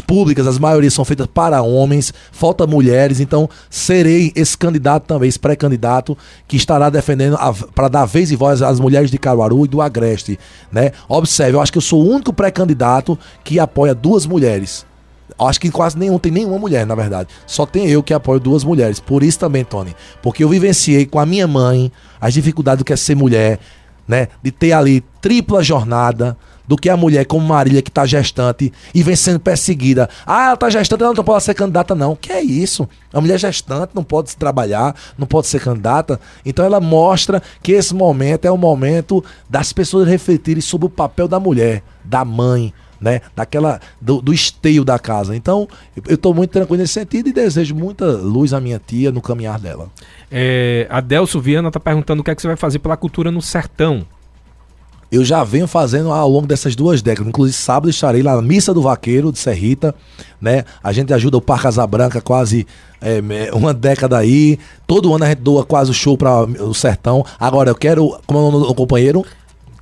públicas, as maiorias são feitas para homens, falta mulheres, então serei esse candidato também, esse pré-candidato que estará defendendo para dar vez e voz às mulheres de Caruaru e do Agreste, né? Observe, eu acho que eu sou o único pré-candidato que apoia duas mulheres. Acho que quase nenhum, tem nenhuma mulher, na verdade. Só tem eu que apoio duas mulheres. Por isso também, Tony. Porque eu vivenciei com a minha mãe as dificuldades do que é ser mulher, né? De ter ali tripla jornada, do que a mulher como Marília que está gestante e vem sendo perseguida. Ah, ela está gestante, ela não pode ser candidata não. Que é isso? A mulher gestante não pode trabalhar, não pode ser candidata. Então ela mostra que esse momento é o momento das pessoas refletirem sobre o papel da mulher, da mãe, né? Daquela do, do esteio da casa. Então, eu estou muito tranquilo nesse sentido e desejo muita luz à minha tia no caminhar dela. É, a Delso Viana está perguntando o que é que você vai fazer pela cultura no sertão. Eu já venho fazendo ao longo dessas duas décadas. Inclusive, sábado estarei lá na Missa do Vaqueiro de Serrita, né? A gente ajuda o Parque Casa Branca quase é, uma década aí. Todo ano a gente doa quase o show para o sertão. Agora, eu quero, como é o companheiro,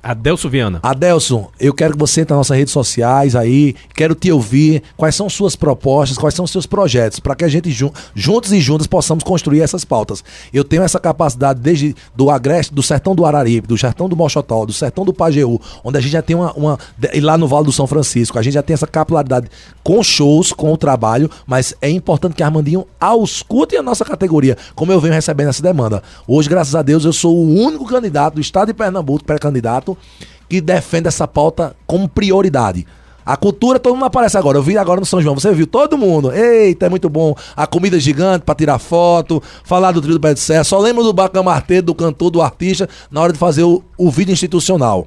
Adelso Viana. Adelson, eu quero que você entre nas nossas redes sociais aí, quero te ouvir, quais são suas propostas, quais são seus projetos, para que a gente jun juntos e juntas possamos construir essas pautas. Eu tenho essa capacidade desde do Agreste, do Sertão do Araripe, do Sertão do Mochotó, do Sertão do Pajeú, onde a gente já tem uma, uma e lá no Vale do São Francisco, a gente já tem essa capilaridade com shows, com o trabalho, mas é importante que Armandinho auscute a nossa categoria, como eu venho recebendo essa demanda. Hoje, graças a Deus, eu sou o único candidato do estado de Pernambuco, pré-candidato que defende essa pauta como prioridade. A cultura, todo mundo aparece agora. Eu vi agora no São João. Você viu todo mundo. Eita, é muito bom. A comida gigante para tirar foto. Falar do trio do pé de serra. Só lembro do Bacamarteiro, do cantor, do artista, na hora de fazer o, o vídeo institucional.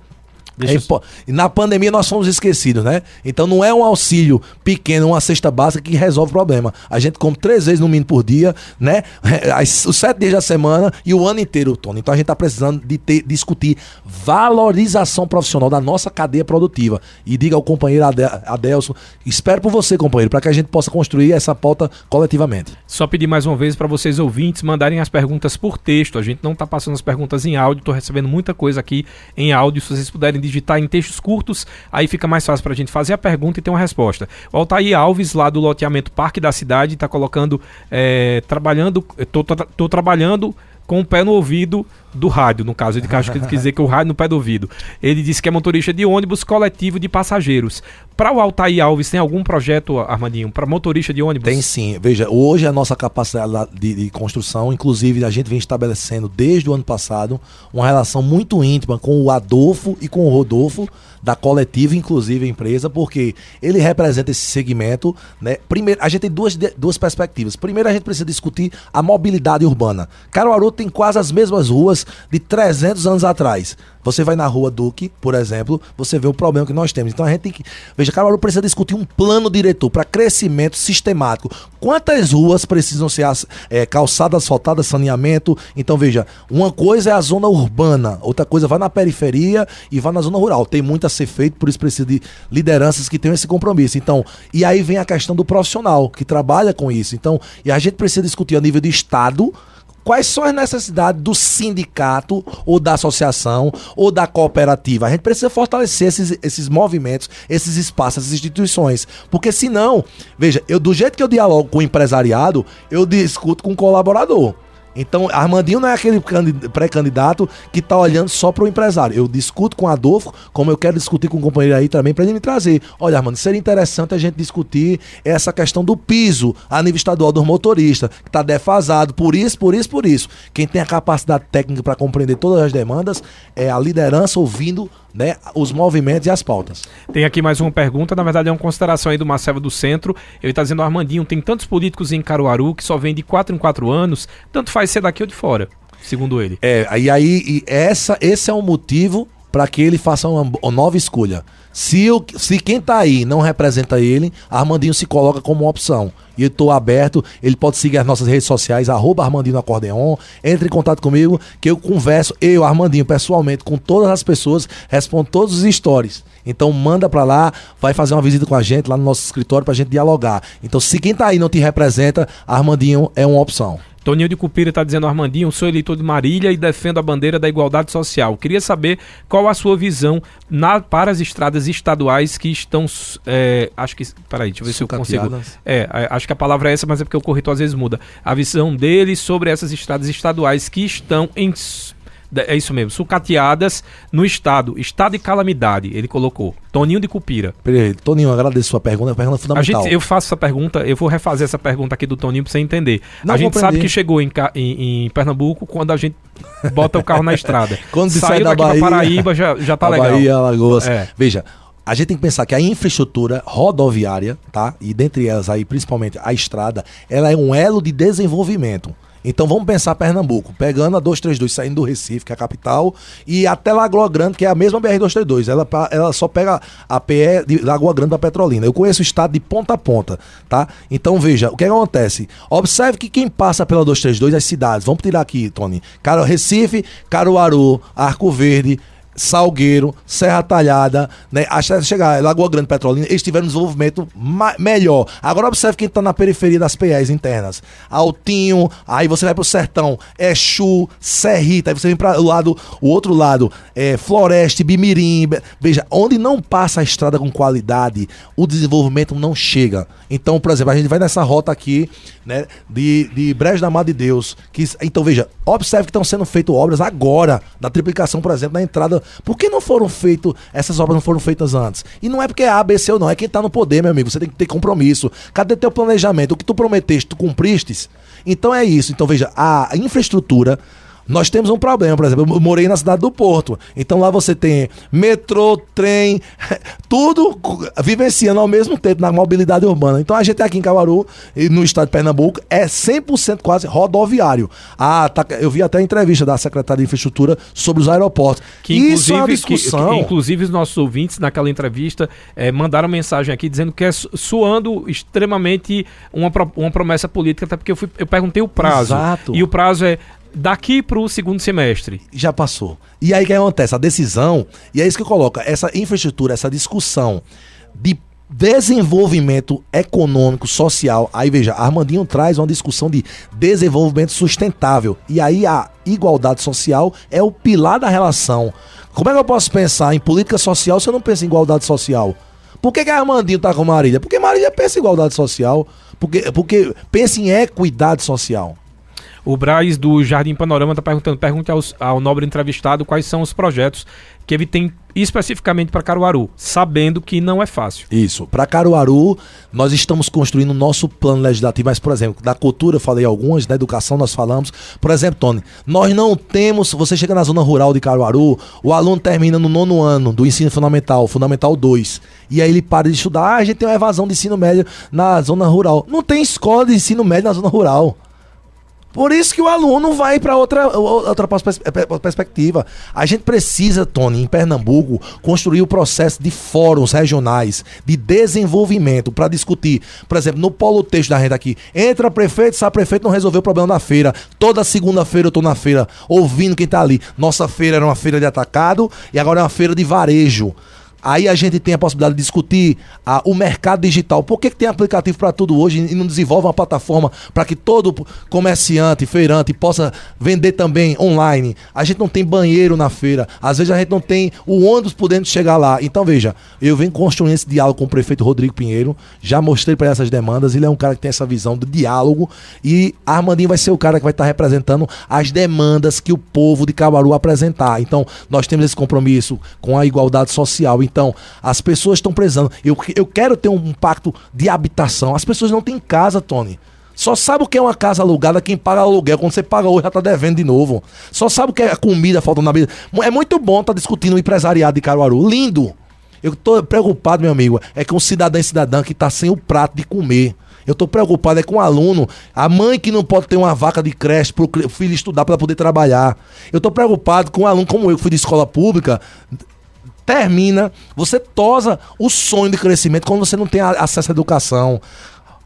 É. Na pandemia nós fomos esquecidos, né? Então não é um auxílio pequeno, uma cesta básica que resolve o problema. A gente come três vezes no mínimo por dia, né? Os sete dias da semana e o ano inteiro, Tony. Então a gente está precisando de ter, discutir valorização profissional da nossa cadeia produtiva. E diga ao companheiro Adelson, espero por você, companheiro, para que a gente possa construir essa pauta coletivamente. Só pedir mais uma vez para vocês ouvintes mandarem as perguntas por texto. A gente não está passando as perguntas em áudio, estou recebendo muita coisa aqui em áudio. Se vocês puderem digitar em textos curtos, aí fica mais fácil para a gente fazer a pergunta e ter uma resposta. O Altair Alves, lá do loteamento Parque da Cidade, está colocando, é, trabalhando, estou trabalhando com o pé no ouvido do rádio, no caso, ele quer dizer que o rádio no pé do ouvido. Ele disse que é motorista de ônibus coletivo de passageiros. Para o Altair Alves, tem algum projeto, Armandinho, para motorista de ônibus? Tem sim. Veja, hoje a nossa capacidade de, de, construção, inclusive a gente vem estabelecendo desde o ano passado uma relação muito íntima com o Adolfo e com o Rodolfo da coletiva, inclusive a empresa, porque ele representa esse segmento. Né? Primeiro, a gente tem duas, duas perspectivas. Primeiro, a gente precisa discutir a mobilidade urbana. Caruaru tem quase as mesmas ruas de 300 anos atrás. Você vai na rua Duque, por exemplo, você vê o problema que nós temos. Então a gente tem que. Veja, Caruaru precisa discutir um plano diretor para crescimento sistemático. Quantas ruas precisam ser é, calçadas, asfaltadas, saneamento? Então veja, uma coisa é a zona urbana, outra coisa vai na periferia e vai na zona rural. Tem muito a ser feito, por isso precisa de lideranças que tenham esse compromisso. Então, e aí vem a questão do profissional que trabalha com isso. Então, e a gente precisa discutir a nível de Estado Quais são as necessidades do sindicato, ou da associação, ou da cooperativa? A gente precisa fortalecer esses, esses movimentos, esses espaços, essas instituições. Porque senão, veja, eu do jeito que eu dialogo com o empresariado, eu discuto com o colaborador. Então, Armandinho não é aquele pré-candidato que está olhando só para o empresário. Eu discuto com Adolfo, como eu quero discutir com o companheiro aí também, para ele me trazer. Olha, Armando, seria interessante a gente discutir essa questão do piso a nível estadual dos motoristas, que está defasado, por isso, por isso, por isso. Quem tem a capacidade técnica para compreender todas as demandas é a liderança ouvindo né, os movimentos e as pautas. Tem aqui mais uma pergunta, na verdade é uma consideração aí do Marcelo do Centro. Ele está dizendo, Armandinho, tem tantos políticos em Caruaru que só vem de 4 em 4 anos, tanto faz ser daqui ou de fora, segundo ele. É, e aí e essa, esse é o motivo para que ele faça uma nova escolha. Se, eu, se quem está aí não representa ele, Armandinho se coloca como uma opção. E eu estou aberto, ele pode seguir as nossas redes sociais, arroba Armandinho Acordeon, entre em contato comigo, que eu converso, eu, Armandinho, pessoalmente, com todas as pessoas, respondo todos os stories. Então manda para lá, vai fazer uma visita com a gente lá no nosso escritório pra gente dialogar. Então se quem tá aí não te representa, Armandinho é uma opção. Toninho de Cupira está dizendo, Armandinho, sou eleitor de Marília e defendo a bandeira da igualdade social. Queria saber qual a sua visão na, para as estradas estaduais que estão. É, acho que. Peraí, deixa eu ver se eu consigo. É, acho que a palavra é essa, mas é porque o corretor às vezes muda. A visão dele sobre essas estradas estaduais que estão em é isso mesmo, sucateadas no estado, estado de calamidade, ele colocou. Toninho de Cupira. Peraí, Toninho, agradeço a sua pergunta, é uma pergunta fundamental. A gente, eu faço essa pergunta, eu vou refazer essa pergunta aqui do Toninho para você entender. Não, a gente sabe que chegou em, em, em, Pernambuco quando a gente bota o carro na estrada. quando Saiu sai da Bahia, Paraíba já, já tá legal. Bahia, Alagoas. É. Veja, a gente tem que pensar que a infraestrutura rodoviária, tá? E dentre elas aí, principalmente a estrada, ela é um elo de desenvolvimento. Então vamos pensar Pernambuco, pegando a 232 saindo do Recife, que é a capital, e até Lagoa Grande, que é a mesma BR-232. Ela, ela só pega a PE de Lagoa Grande para Petrolina. Eu conheço o estado de ponta a ponta, tá? Então veja, o que, é que acontece? Observe que quem passa pela 232, as cidades, vamos tirar aqui, Tony. Caro, Recife, Caruaru, Arco Verde, Salgueiro, Serra Talhada, né? Até chegar Lagoa Grande Petrolina, eles tiveram um desenvolvimento melhor. Agora observe quem está na periferia das PEs internas. Altinho, aí você vai pro sertão, Exu, Serrita, aí você vem para o lado, o outro lado, é, Floreste, Bimirim. Veja, onde não passa a estrada com qualidade, o desenvolvimento não chega. Então, por exemplo, a gente vai nessa rota aqui, né, de, de Brejo da Mar de Deus. Que, então, veja, observe que estão sendo feitas obras agora, da triplicação, por exemplo, na entrada. Por que não foram feitas, essas obras não foram feitas antes? E não é porque é A, B, C ou não, é quem está no poder, meu amigo. Você tem que ter compromisso. Cadê teu planejamento? O que tu prometeste, tu cumpriste? Então é isso. Então, veja, a infraestrutura nós temos um problema, por exemplo, eu morei na cidade do Porto. Então lá você tem metrô, trem, tudo vivenciando ao mesmo tempo na mobilidade urbana. Então a gente aqui em Caruaru, no estado de Pernambuco, é 100% quase rodoviário. Ah, tá, eu vi até a entrevista da secretária de Infraestrutura sobre os aeroportos. Que Isso é uma discussão. Que, que, inclusive os nossos ouvintes naquela entrevista é, mandaram mensagem aqui dizendo que é suando extremamente uma, uma promessa política, até porque eu, fui, eu perguntei o prazo. Exato. E o prazo é daqui para o segundo semestre. Já passou. E aí o que acontece? A decisão, e é isso que eu coloco, essa infraestrutura, essa discussão de desenvolvimento econômico, social. Aí veja, Armandinho traz uma discussão de desenvolvimento sustentável. E aí a igualdade social é o pilar da relação. Como é que eu posso pensar em política social se eu não penso em igualdade social? Por que, que Armandinho tá com Marília? Porque Marília pensa em igualdade social. Porque, porque pensa em equidade social. O Braz do Jardim Panorama está perguntando: pergunte aos, ao nobre entrevistado quais são os projetos que ele tem especificamente para Caruaru, sabendo que não é fácil. Isso. Para Caruaru, nós estamos construindo o nosso plano legislativo, mas, por exemplo, da cultura eu falei algumas, da educação nós falamos. Por exemplo, Tony, nós não temos. Você chega na zona rural de Caruaru, o aluno termina no nono ano do ensino fundamental, Fundamental 2, e aí ele para de estudar. Ah, a gente tem uma evasão de ensino médio na zona rural. Não tem escola de ensino médio na zona rural. Por isso que o aluno vai para outra, outra perspectiva. A gente precisa, Tony, em Pernambuco, construir o processo de fóruns regionais de desenvolvimento para discutir. Por exemplo, no polo texto da renda aqui, entra prefeito, sai prefeito, não resolveu o problema na feira. Toda segunda-feira eu estou na feira, ouvindo quem está ali. Nossa feira era uma feira de atacado e agora é uma feira de varejo. Aí a gente tem a possibilidade de discutir ah, o mercado digital. Por que, que tem aplicativo para tudo hoje e não desenvolve uma plataforma para que todo comerciante, feirante possa vender também online? A gente não tem banheiro na feira, às vezes a gente não tem o ônibus podendo chegar lá. Então veja, eu venho construindo esse diálogo com o prefeito Rodrigo Pinheiro, já mostrei para essas demandas, ele é um cara que tem essa visão do diálogo e Armandinho vai ser o cara que vai estar representando as demandas que o povo de Cabaru apresentar. Então nós temos esse compromisso com a igualdade social. Então, as pessoas estão precisando. Eu, eu quero ter um pacto de habitação. As pessoas não têm casa, Tony. Só sabe o que é uma casa alugada quem paga aluguel. Quando você paga hoje, já tá devendo de novo. Só sabe o que é comida faltando na mesa. É muito bom estar tá discutindo o empresariado de Caruaru. Lindo. Eu tô preocupado, meu amigo, é com o cidadão e cidadã que tá sem o prato de comer. Eu tô preocupado é com o aluno, a mãe que não pode ter uma vaca de creche pro filho estudar para poder trabalhar. Eu tô preocupado com um aluno como eu, que fui de escola pública, termina, você tosa o sonho de crescimento quando você não tem acesso à educação.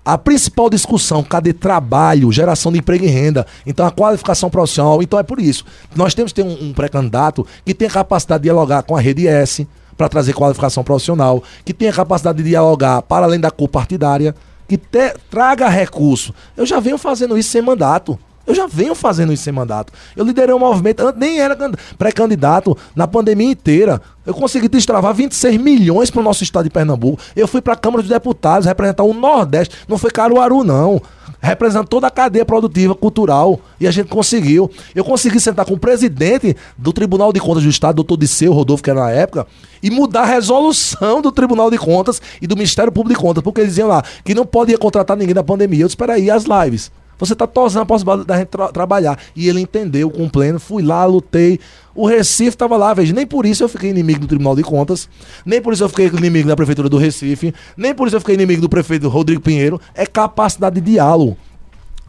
A principal discussão, cadê trabalho, geração de emprego e renda? Então, a qualificação profissional. Então, é por isso. Nós temos que ter um, um pré-candidato que tenha capacidade de dialogar com a rede S para trazer qualificação profissional, que tenha capacidade de dialogar para além da cor partidária, que te, traga recurso. Eu já venho fazendo isso sem mandato. Eu já venho fazendo isso sem mandato. Eu liderei um movimento, nem era pré-candidato na pandemia inteira. Eu consegui destravar 26 milhões para o nosso estado de Pernambuco. Eu fui para a Câmara dos Deputados representar o Nordeste. Não foi Caruaru, não. Representando toda a cadeia produtiva, cultural. E a gente conseguiu. Eu consegui sentar com o presidente do Tribunal de Contas do Estado, doutor Disseu Rodolfo, que era na época, e mudar a resolução do Tribunal de Contas e do Ministério Público de Contas. Porque eles diziam lá que não podia contratar ninguém na pandemia. Eu disse, peraí, as lives? Você está tosando a possibilidade da gente tra trabalhar. E ele entendeu com pleno, fui lá, lutei. O Recife estava lá, veja, nem por isso eu fiquei inimigo do Tribunal de Contas, nem por isso eu fiquei inimigo da Prefeitura do Recife, nem por isso eu fiquei inimigo do prefeito Rodrigo Pinheiro. É capacidade de diálogo.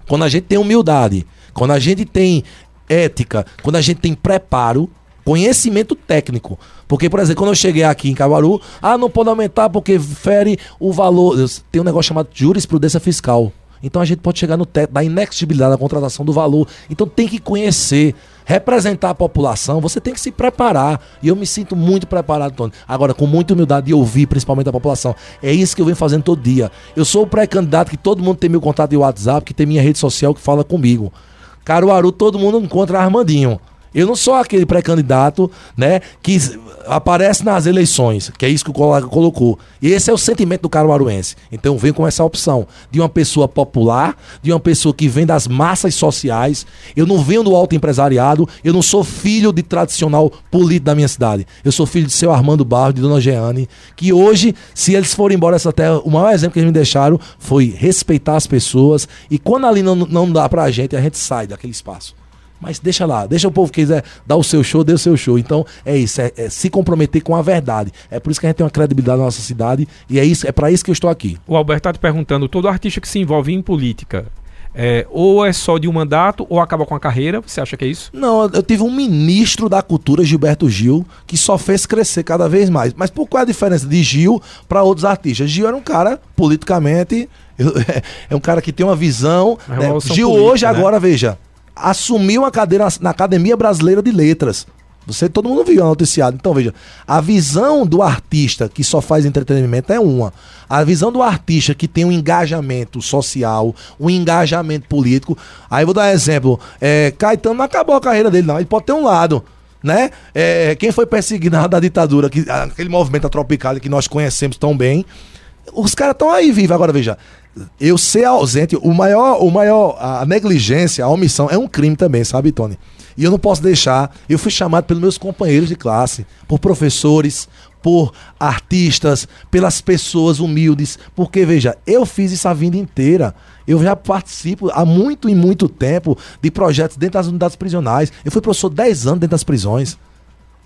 Quando a gente tem humildade, quando a gente tem ética, quando a gente tem preparo, conhecimento técnico. Porque, por exemplo, quando eu cheguei aqui em Cabaru, ah, não pode aumentar porque fere o valor. Tem um negócio chamado jurisprudência fiscal. Então a gente pode chegar no teto da inexigibilidade da contratação do valor. Então tem que conhecer, representar a população, você tem que se preparar. E eu me sinto muito preparado, Tony. Agora, com muita humildade de ouvir, principalmente a população. É isso que eu venho fazendo todo dia. Eu sou o pré-candidato que todo mundo tem meu contato de WhatsApp, que tem minha rede social que fala comigo. Caruaru, todo mundo encontra Armandinho. Eu não sou aquele pré-candidato, né, que aparece nas eleições, que é isso que o colega colocou. E esse é o sentimento do caruaruense. Então venho com essa opção de uma pessoa popular, de uma pessoa que vem das massas sociais. Eu não venho do alto empresariado, eu não sou filho de tradicional político da minha cidade. Eu sou filho de seu Armando Barro, de Dona Jeane, que hoje, se eles forem embora dessa terra, o maior exemplo que eles me deixaram foi respeitar as pessoas. E quando ali não, não dá pra gente, a gente sai daquele espaço. Mas deixa lá, deixa o povo que quiser dar o seu show, dê o seu show. Então é isso, é, é, se comprometer com a verdade. É por isso que a gente tem uma credibilidade na nossa cidade e é isso, é para isso que eu estou aqui. O Alberto está te perguntando, todo artista que se envolve em política, é, ou é só de um mandato ou acaba com a carreira? Você acha que é isso? Não, eu tive um ministro da cultura, Gilberto Gil, que só fez crescer cada vez mais. Mas por qual é a diferença de Gil para outros artistas? Gil era um cara politicamente. É um cara que tem uma visão. Né? Gil política, hoje, né? agora, veja, assumiu a cadeira na Academia Brasileira de Letras. Você, todo mundo viu a noticiado. Então, veja, a visão do artista que só faz entretenimento é uma. A visão do artista que tem um engajamento social, um engajamento político. Aí vou dar um exemplo. É, Caetano não acabou a carreira dele, não. Ele pode ter um lado. Né? É, quem foi perseguido da ditadura, que, aquele movimento tropical que nós conhecemos tão bem, os caras estão aí vivos. Agora, veja, eu ser ausente, o maior, o maior, a negligência, a omissão é um crime também, sabe, Tony? E eu não posso deixar. Eu fui chamado pelos meus companheiros de classe, por professores, por artistas, pelas pessoas humildes, porque veja, eu fiz isso a vida inteira. Eu já participo há muito e muito tempo de projetos dentro das unidades prisionais. Eu fui professor 10 anos dentro das prisões.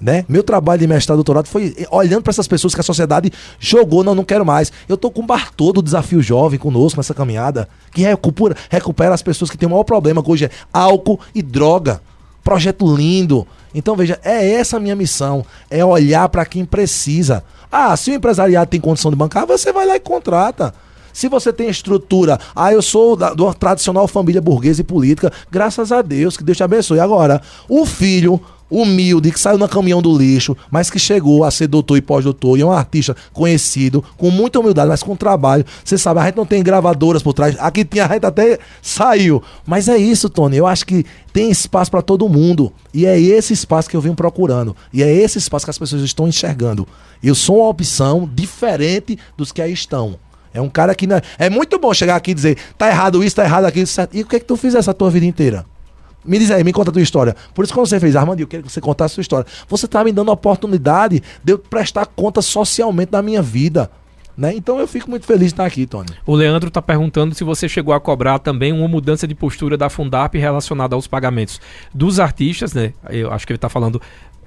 Né? Meu trabalho de mestrado doutorado foi olhando para essas pessoas que a sociedade jogou, não, não quero mais. Eu tô com o Bartô do Desafio Jovem conosco nessa caminhada, que recupera, recupera as pessoas que têm o maior problema, que hoje é álcool e droga. Projeto lindo. Então, veja, é essa a minha missão: é olhar para quem precisa. Ah, se o empresariado tem condição de bancar, você vai lá e contrata. Se você tem estrutura, ah, eu sou da, da tradicional família burguesa e política, graças a Deus, que Deus te abençoe. Agora, o filho humilde, que saiu na caminhão do lixo, mas que chegou a ser doutor e pós-doutor, e é um artista conhecido, com muita humildade, mas com trabalho. Você sabe, a gente não tem gravadoras por trás. Aqui tinha, a gente até saiu. Mas é isso, Tony. Eu acho que tem espaço para todo mundo. E é esse espaço que eu venho procurando. E é esse espaço que as pessoas estão enxergando. Eu sou uma opção diferente dos que aí estão. É um cara que. Não é... é muito bom chegar aqui e dizer, tá errado isso, tá errado aquilo. Certo. E o que é que tu fizesse a tua vida inteira? Me diz aí, me conta a tua história. Por isso, quando você fez, Armando, eu quero que você contasse a sua história. Você está me dando a oportunidade de eu prestar conta socialmente da minha vida. Né? Então eu fico muito feliz de estar aqui, Tony. O Leandro está perguntando se você chegou a cobrar também uma mudança de postura da Fundap relacionada aos pagamentos dos artistas, né? Eu acho que ele está falando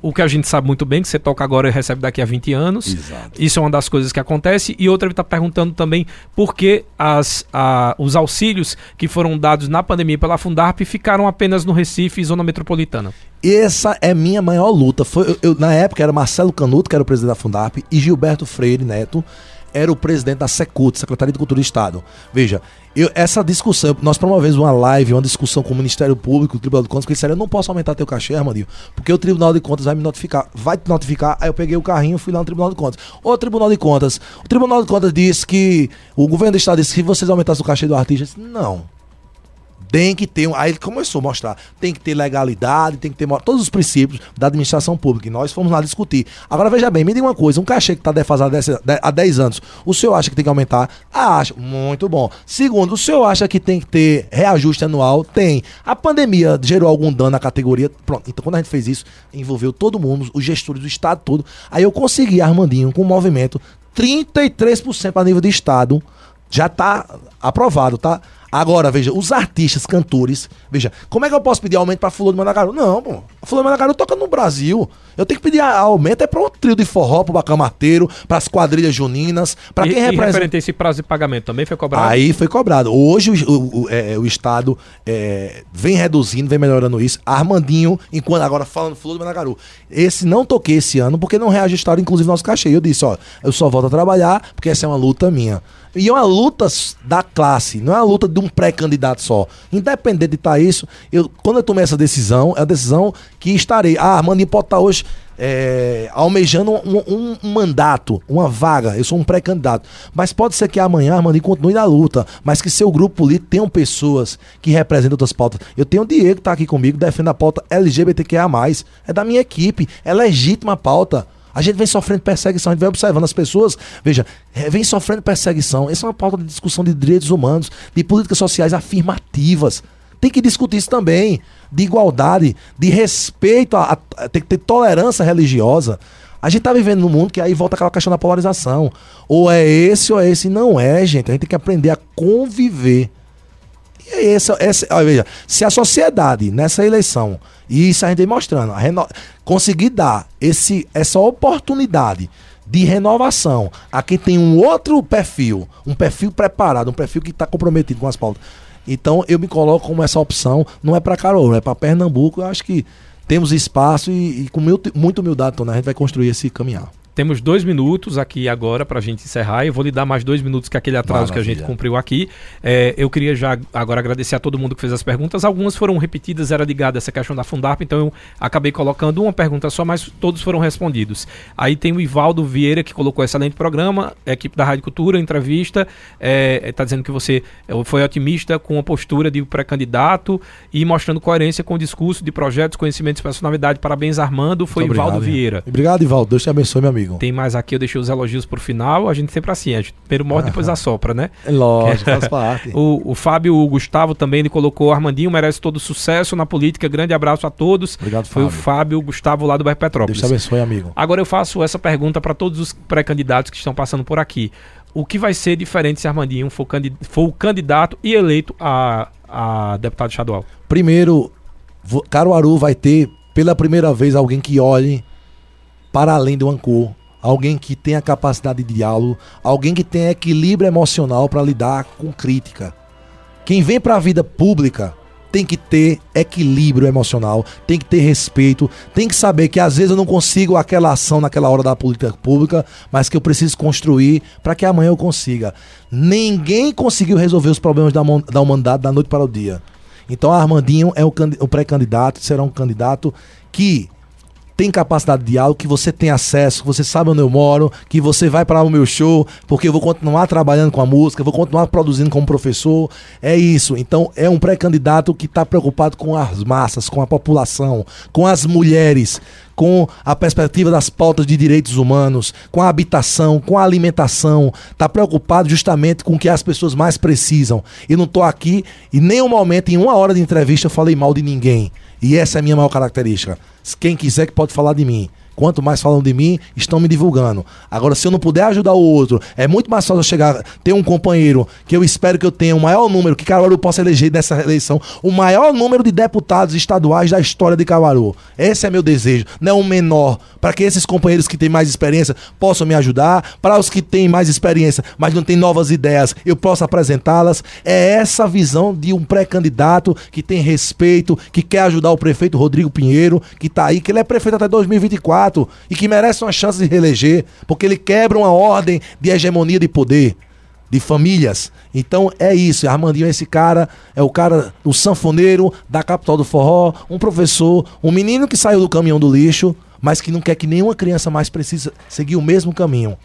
o que a gente sabe muito bem, que você toca agora e recebe daqui a 20 anos. Exato. Isso é uma das coisas que acontece. E outra, ele está perguntando também por que as, a, os auxílios que foram dados na pandemia pela Fundarp ficaram apenas no Recife e zona metropolitana. Essa é minha maior luta. Foi, eu, na época era Marcelo Canuto, que era o presidente da Fundarp, e Gilberto Freire Neto era o presidente da Secult, Secretaria de Cultura do Estado. Veja, eu, essa discussão, nós promovemos uma live, uma discussão com o Ministério Público, o Tribunal de Contas, porque disseram, eu não posso aumentar teu cachê, Armandinho, porque o Tribunal de Contas vai me notificar, vai te notificar, aí eu peguei o carrinho e fui lá no Tribunal de Contas. Ô Tribunal de Contas, o Tribunal de Contas disse que, o governo do Estado disse que se vocês aumentassem o cachê do artista, eu disse, não. Tem que ter. Aí ele começou a mostrar. Tem que ter legalidade, tem que ter todos os princípios da administração pública. E nós fomos lá discutir. Agora veja bem, me diga uma coisa: um cachê que está defasado há 10 anos, o senhor acha que tem que aumentar? Ah, acha. Muito bom. Segundo, o senhor acha que tem que ter reajuste anual? Tem. A pandemia gerou algum dano na categoria? Pronto. Então, quando a gente fez isso, envolveu todo mundo, os gestores do Estado todo. Aí eu consegui, Armandinho, com o movimento, 33% para nível de Estado. Já está aprovado, tá? Agora, veja, os artistas, cantores, veja, como é que eu posso pedir aumento pra Fulano de Managaru? Não, pô. Fulano de Managaru toca no Brasil. Eu tenho que pedir aumento é para o trio de forró, pro bacamateiro, para as quadrilhas juninas, para quem e, representa. E referente esse prazo de pagamento também foi cobrado? Aí foi cobrado. Hoje o, o, o, é, o Estado é, vem reduzindo, vem melhorando isso. Armandinho, enquanto agora falando Fulano de Managaru, esse não toquei esse ano porque não reajustaram, inclusive, nosso cachê. Eu disse, ó, eu só volto a trabalhar porque essa é uma luta minha. E é uma luta da classe, não é uma luta de um pré-candidato só. Independente de estar tá isso, eu, quando eu tomei essa decisão, é a decisão que estarei. Ah, Armandinho pode estar tá hoje é, almejando um, um, um, mandato, uma vaga. Eu sou um pré-candidato. Mas pode ser que amanhã Armandinho continue na luta, mas que seu grupo político tenham pessoas que representam outras pautas. Eu tenho o Diego que está aqui comigo, defende a pauta LGBTQIA. É da minha equipe, é legítima a pauta. A gente vem sofrendo perseguição, a gente vem observando as pessoas, veja, é, vem sofrendo perseguição. Essa é uma pauta de discussão de direitos humanos, de políticas sociais afirmativas. Tem que discutir isso também, de igualdade, de respeito, a, a, tem que ter tolerância religiosa. A gente tá vivendo num mundo que aí volta aquela questão da polarização. Ou é esse ou é esse. Não é, gente. A gente tem que aprender a conviver. E é esse, esse olha, veja, se a sociedade nessa eleição, e isso a gente vem mostrando, reno, conseguir dar esse, essa oportunidade de renovação a quem tem um outro perfil, um perfil preparado, um perfil que está comprometido com as pautas. Então eu me coloco como essa opção, não é para Carol, é para Pernambuco. Eu acho que temos espaço e, e com muita humildade, Tony, a gente vai construir esse caminhar. Temos dois minutos aqui agora para a gente encerrar. Eu vou lhe dar mais dois minutos que aquele atraso Maravilha. que a gente cumpriu aqui. É, eu queria já agora agradecer a todo mundo que fez as perguntas. Algumas foram repetidas, era ligada essa questão da Fundarp, então eu acabei colocando uma pergunta só, mas todos foram respondidos. Aí tem o Ivaldo Vieira que colocou excelente programa, equipe da Rádio Cultura, entrevista. Está é, tá dizendo que você é, foi otimista com a postura de pré-candidato e mostrando coerência com o discurso de projetos, conhecimentos e personalidade. Parabéns, Armando. Foi Muito Ivaldo obrigado, Vieira. Obrigado, Ivaldo. Deus te abençoe, meu amigo amigo. Tem mais aqui, eu deixei os elogios pro final. A gente sempre assim, a gente primeiro morre, depois assopra, né? É lógico, faz parte. o, o Fábio o Gustavo também, ele colocou Armandinho merece todo sucesso na política. Grande abraço a todos. Obrigado, Foi Fábio. o Fábio Gustavo lá do bairro Petrópolis. Deus te abençoe, amigo. Agora eu faço essa pergunta para todos os pré-candidatos que estão passando por aqui. O que vai ser diferente se Armandinho for, for o candidato e eleito a, a deputado estadual? Primeiro, Caruaru vai ter pela primeira vez alguém que olhe para além do Ancor alguém que tenha capacidade de diálogo, alguém que tenha equilíbrio emocional para lidar com crítica. Quem vem para a vida pública tem que ter equilíbrio emocional, tem que ter respeito, tem que saber que às vezes eu não consigo aquela ação naquela hora da política pública, mas que eu preciso construir para que amanhã eu consiga. Ninguém conseguiu resolver os problemas da, da humanidade da noite para o dia. Então Armandinho é o pré-candidato, será um candidato que tem capacidade de diálogo, que você tem acesso, que você sabe onde eu moro, que você vai para o meu show, porque eu vou continuar trabalhando com a música, vou continuar produzindo como professor. É isso. Então, é um pré-candidato que está preocupado com as massas, com a população, com as mulheres, com a perspectiva das pautas de direitos humanos, com a habitação, com a alimentação, está preocupado justamente com o que as pessoas mais precisam. E não estou aqui, e nenhum momento, em uma hora de entrevista, eu falei mal de ninguém. E essa é a minha maior característica. Quem quiser que pode falar de mim. Quanto mais falam de mim, estão me divulgando. Agora, se eu não puder ajudar o outro, é muito mais fácil eu chegar, ter um companheiro que eu espero que eu tenha o maior número, que Caruaru possa eleger nessa eleição, o maior número de deputados estaduais da história de Caruaru. Esse é meu desejo, não é um menor, para que esses companheiros que têm mais experiência possam me ajudar, para os que têm mais experiência, mas não têm novas ideias, eu possa apresentá-las. É essa visão de um pré-candidato que tem respeito, que quer ajudar o prefeito Rodrigo Pinheiro, que está aí, que ele é prefeito até 2024 candidato e que merece uma chance de reeleger, porque ele quebra uma ordem de hegemonia de poder, de famílias. Então é isso, Armandinho é esse cara, é o cara, o sanfoneiro da capital do forró, um professor, um menino que saiu do caminhão do lixo, mas que não quer que nenhuma criança mais precise seguir o mesmo caminho.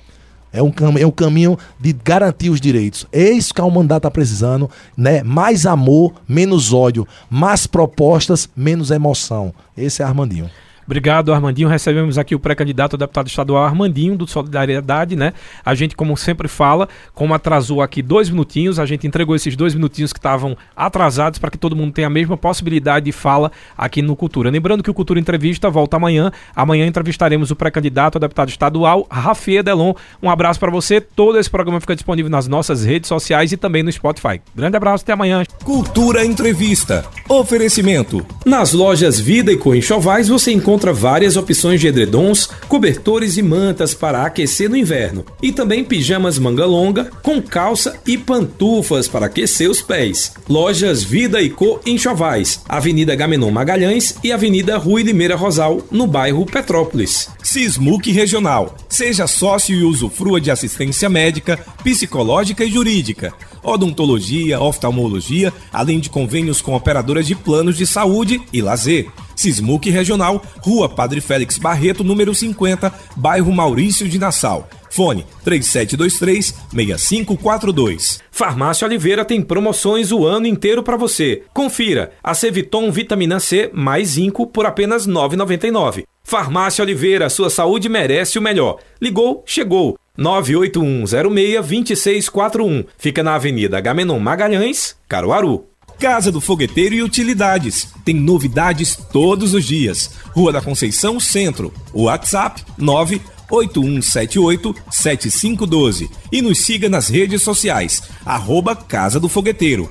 É um, é um caminho de garantir os direitos. É isso que a humanidade está precisando, né? Mais amor, menos ódio. Mais propostas, menos emoção. Esse é Armandinho. Obrigado, Armandinho. Recebemos aqui o pré-candidato a deputado estadual Armandinho, do Solidariedade, né? A gente, como sempre fala, como atrasou aqui dois minutinhos, a gente entregou esses dois minutinhos que estavam atrasados para que todo mundo tenha a mesma possibilidade de fala aqui no Cultura. Lembrando que o Cultura Entrevista volta amanhã. Amanhã entrevistaremos o pré-candidato a deputado estadual, Rafael Delon. Um abraço para você. Todo esse programa fica disponível nas nossas redes sociais e também no Spotify. Grande abraço, até amanhã. Cultura Entrevista. Oferecimento. Nas lojas Vida e Coenxovais você encontra várias opções de edredons, cobertores e mantas para aquecer no inverno, e também pijamas manga longa com calça e pantufas para aquecer os pés. Lojas Vida e Co em Chovais, Avenida Gamenon Magalhães e Avenida Rui Limeira Rosal, no bairro Petrópolis. Sismuc Regional. Seja sócio e usufrua de assistência médica, psicológica e jurídica odontologia, oftalmologia, além de convênios com operadoras de planos de saúde e lazer. Sismuc Regional, Rua Padre Félix Barreto, número 50, bairro Maurício de Nassau. Fone 3723-6542. Farmácia Oliveira tem promoções o ano inteiro para você. Confira: a Ceviton Vitamina C mais zinco por apenas R$ 9,99. Farmácia Oliveira, sua saúde merece o melhor. Ligou, chegou. 981062641. Fica na Avenida Gamenon Magalhães, Caruaru. Casa do Fogueteiro e Utilidades. Tem novidades todos os dias. Rua da Conceição Centro. WhatsApp 981787512. E nos siga nas redes sociais. Arroba Casa do Fogueteiro.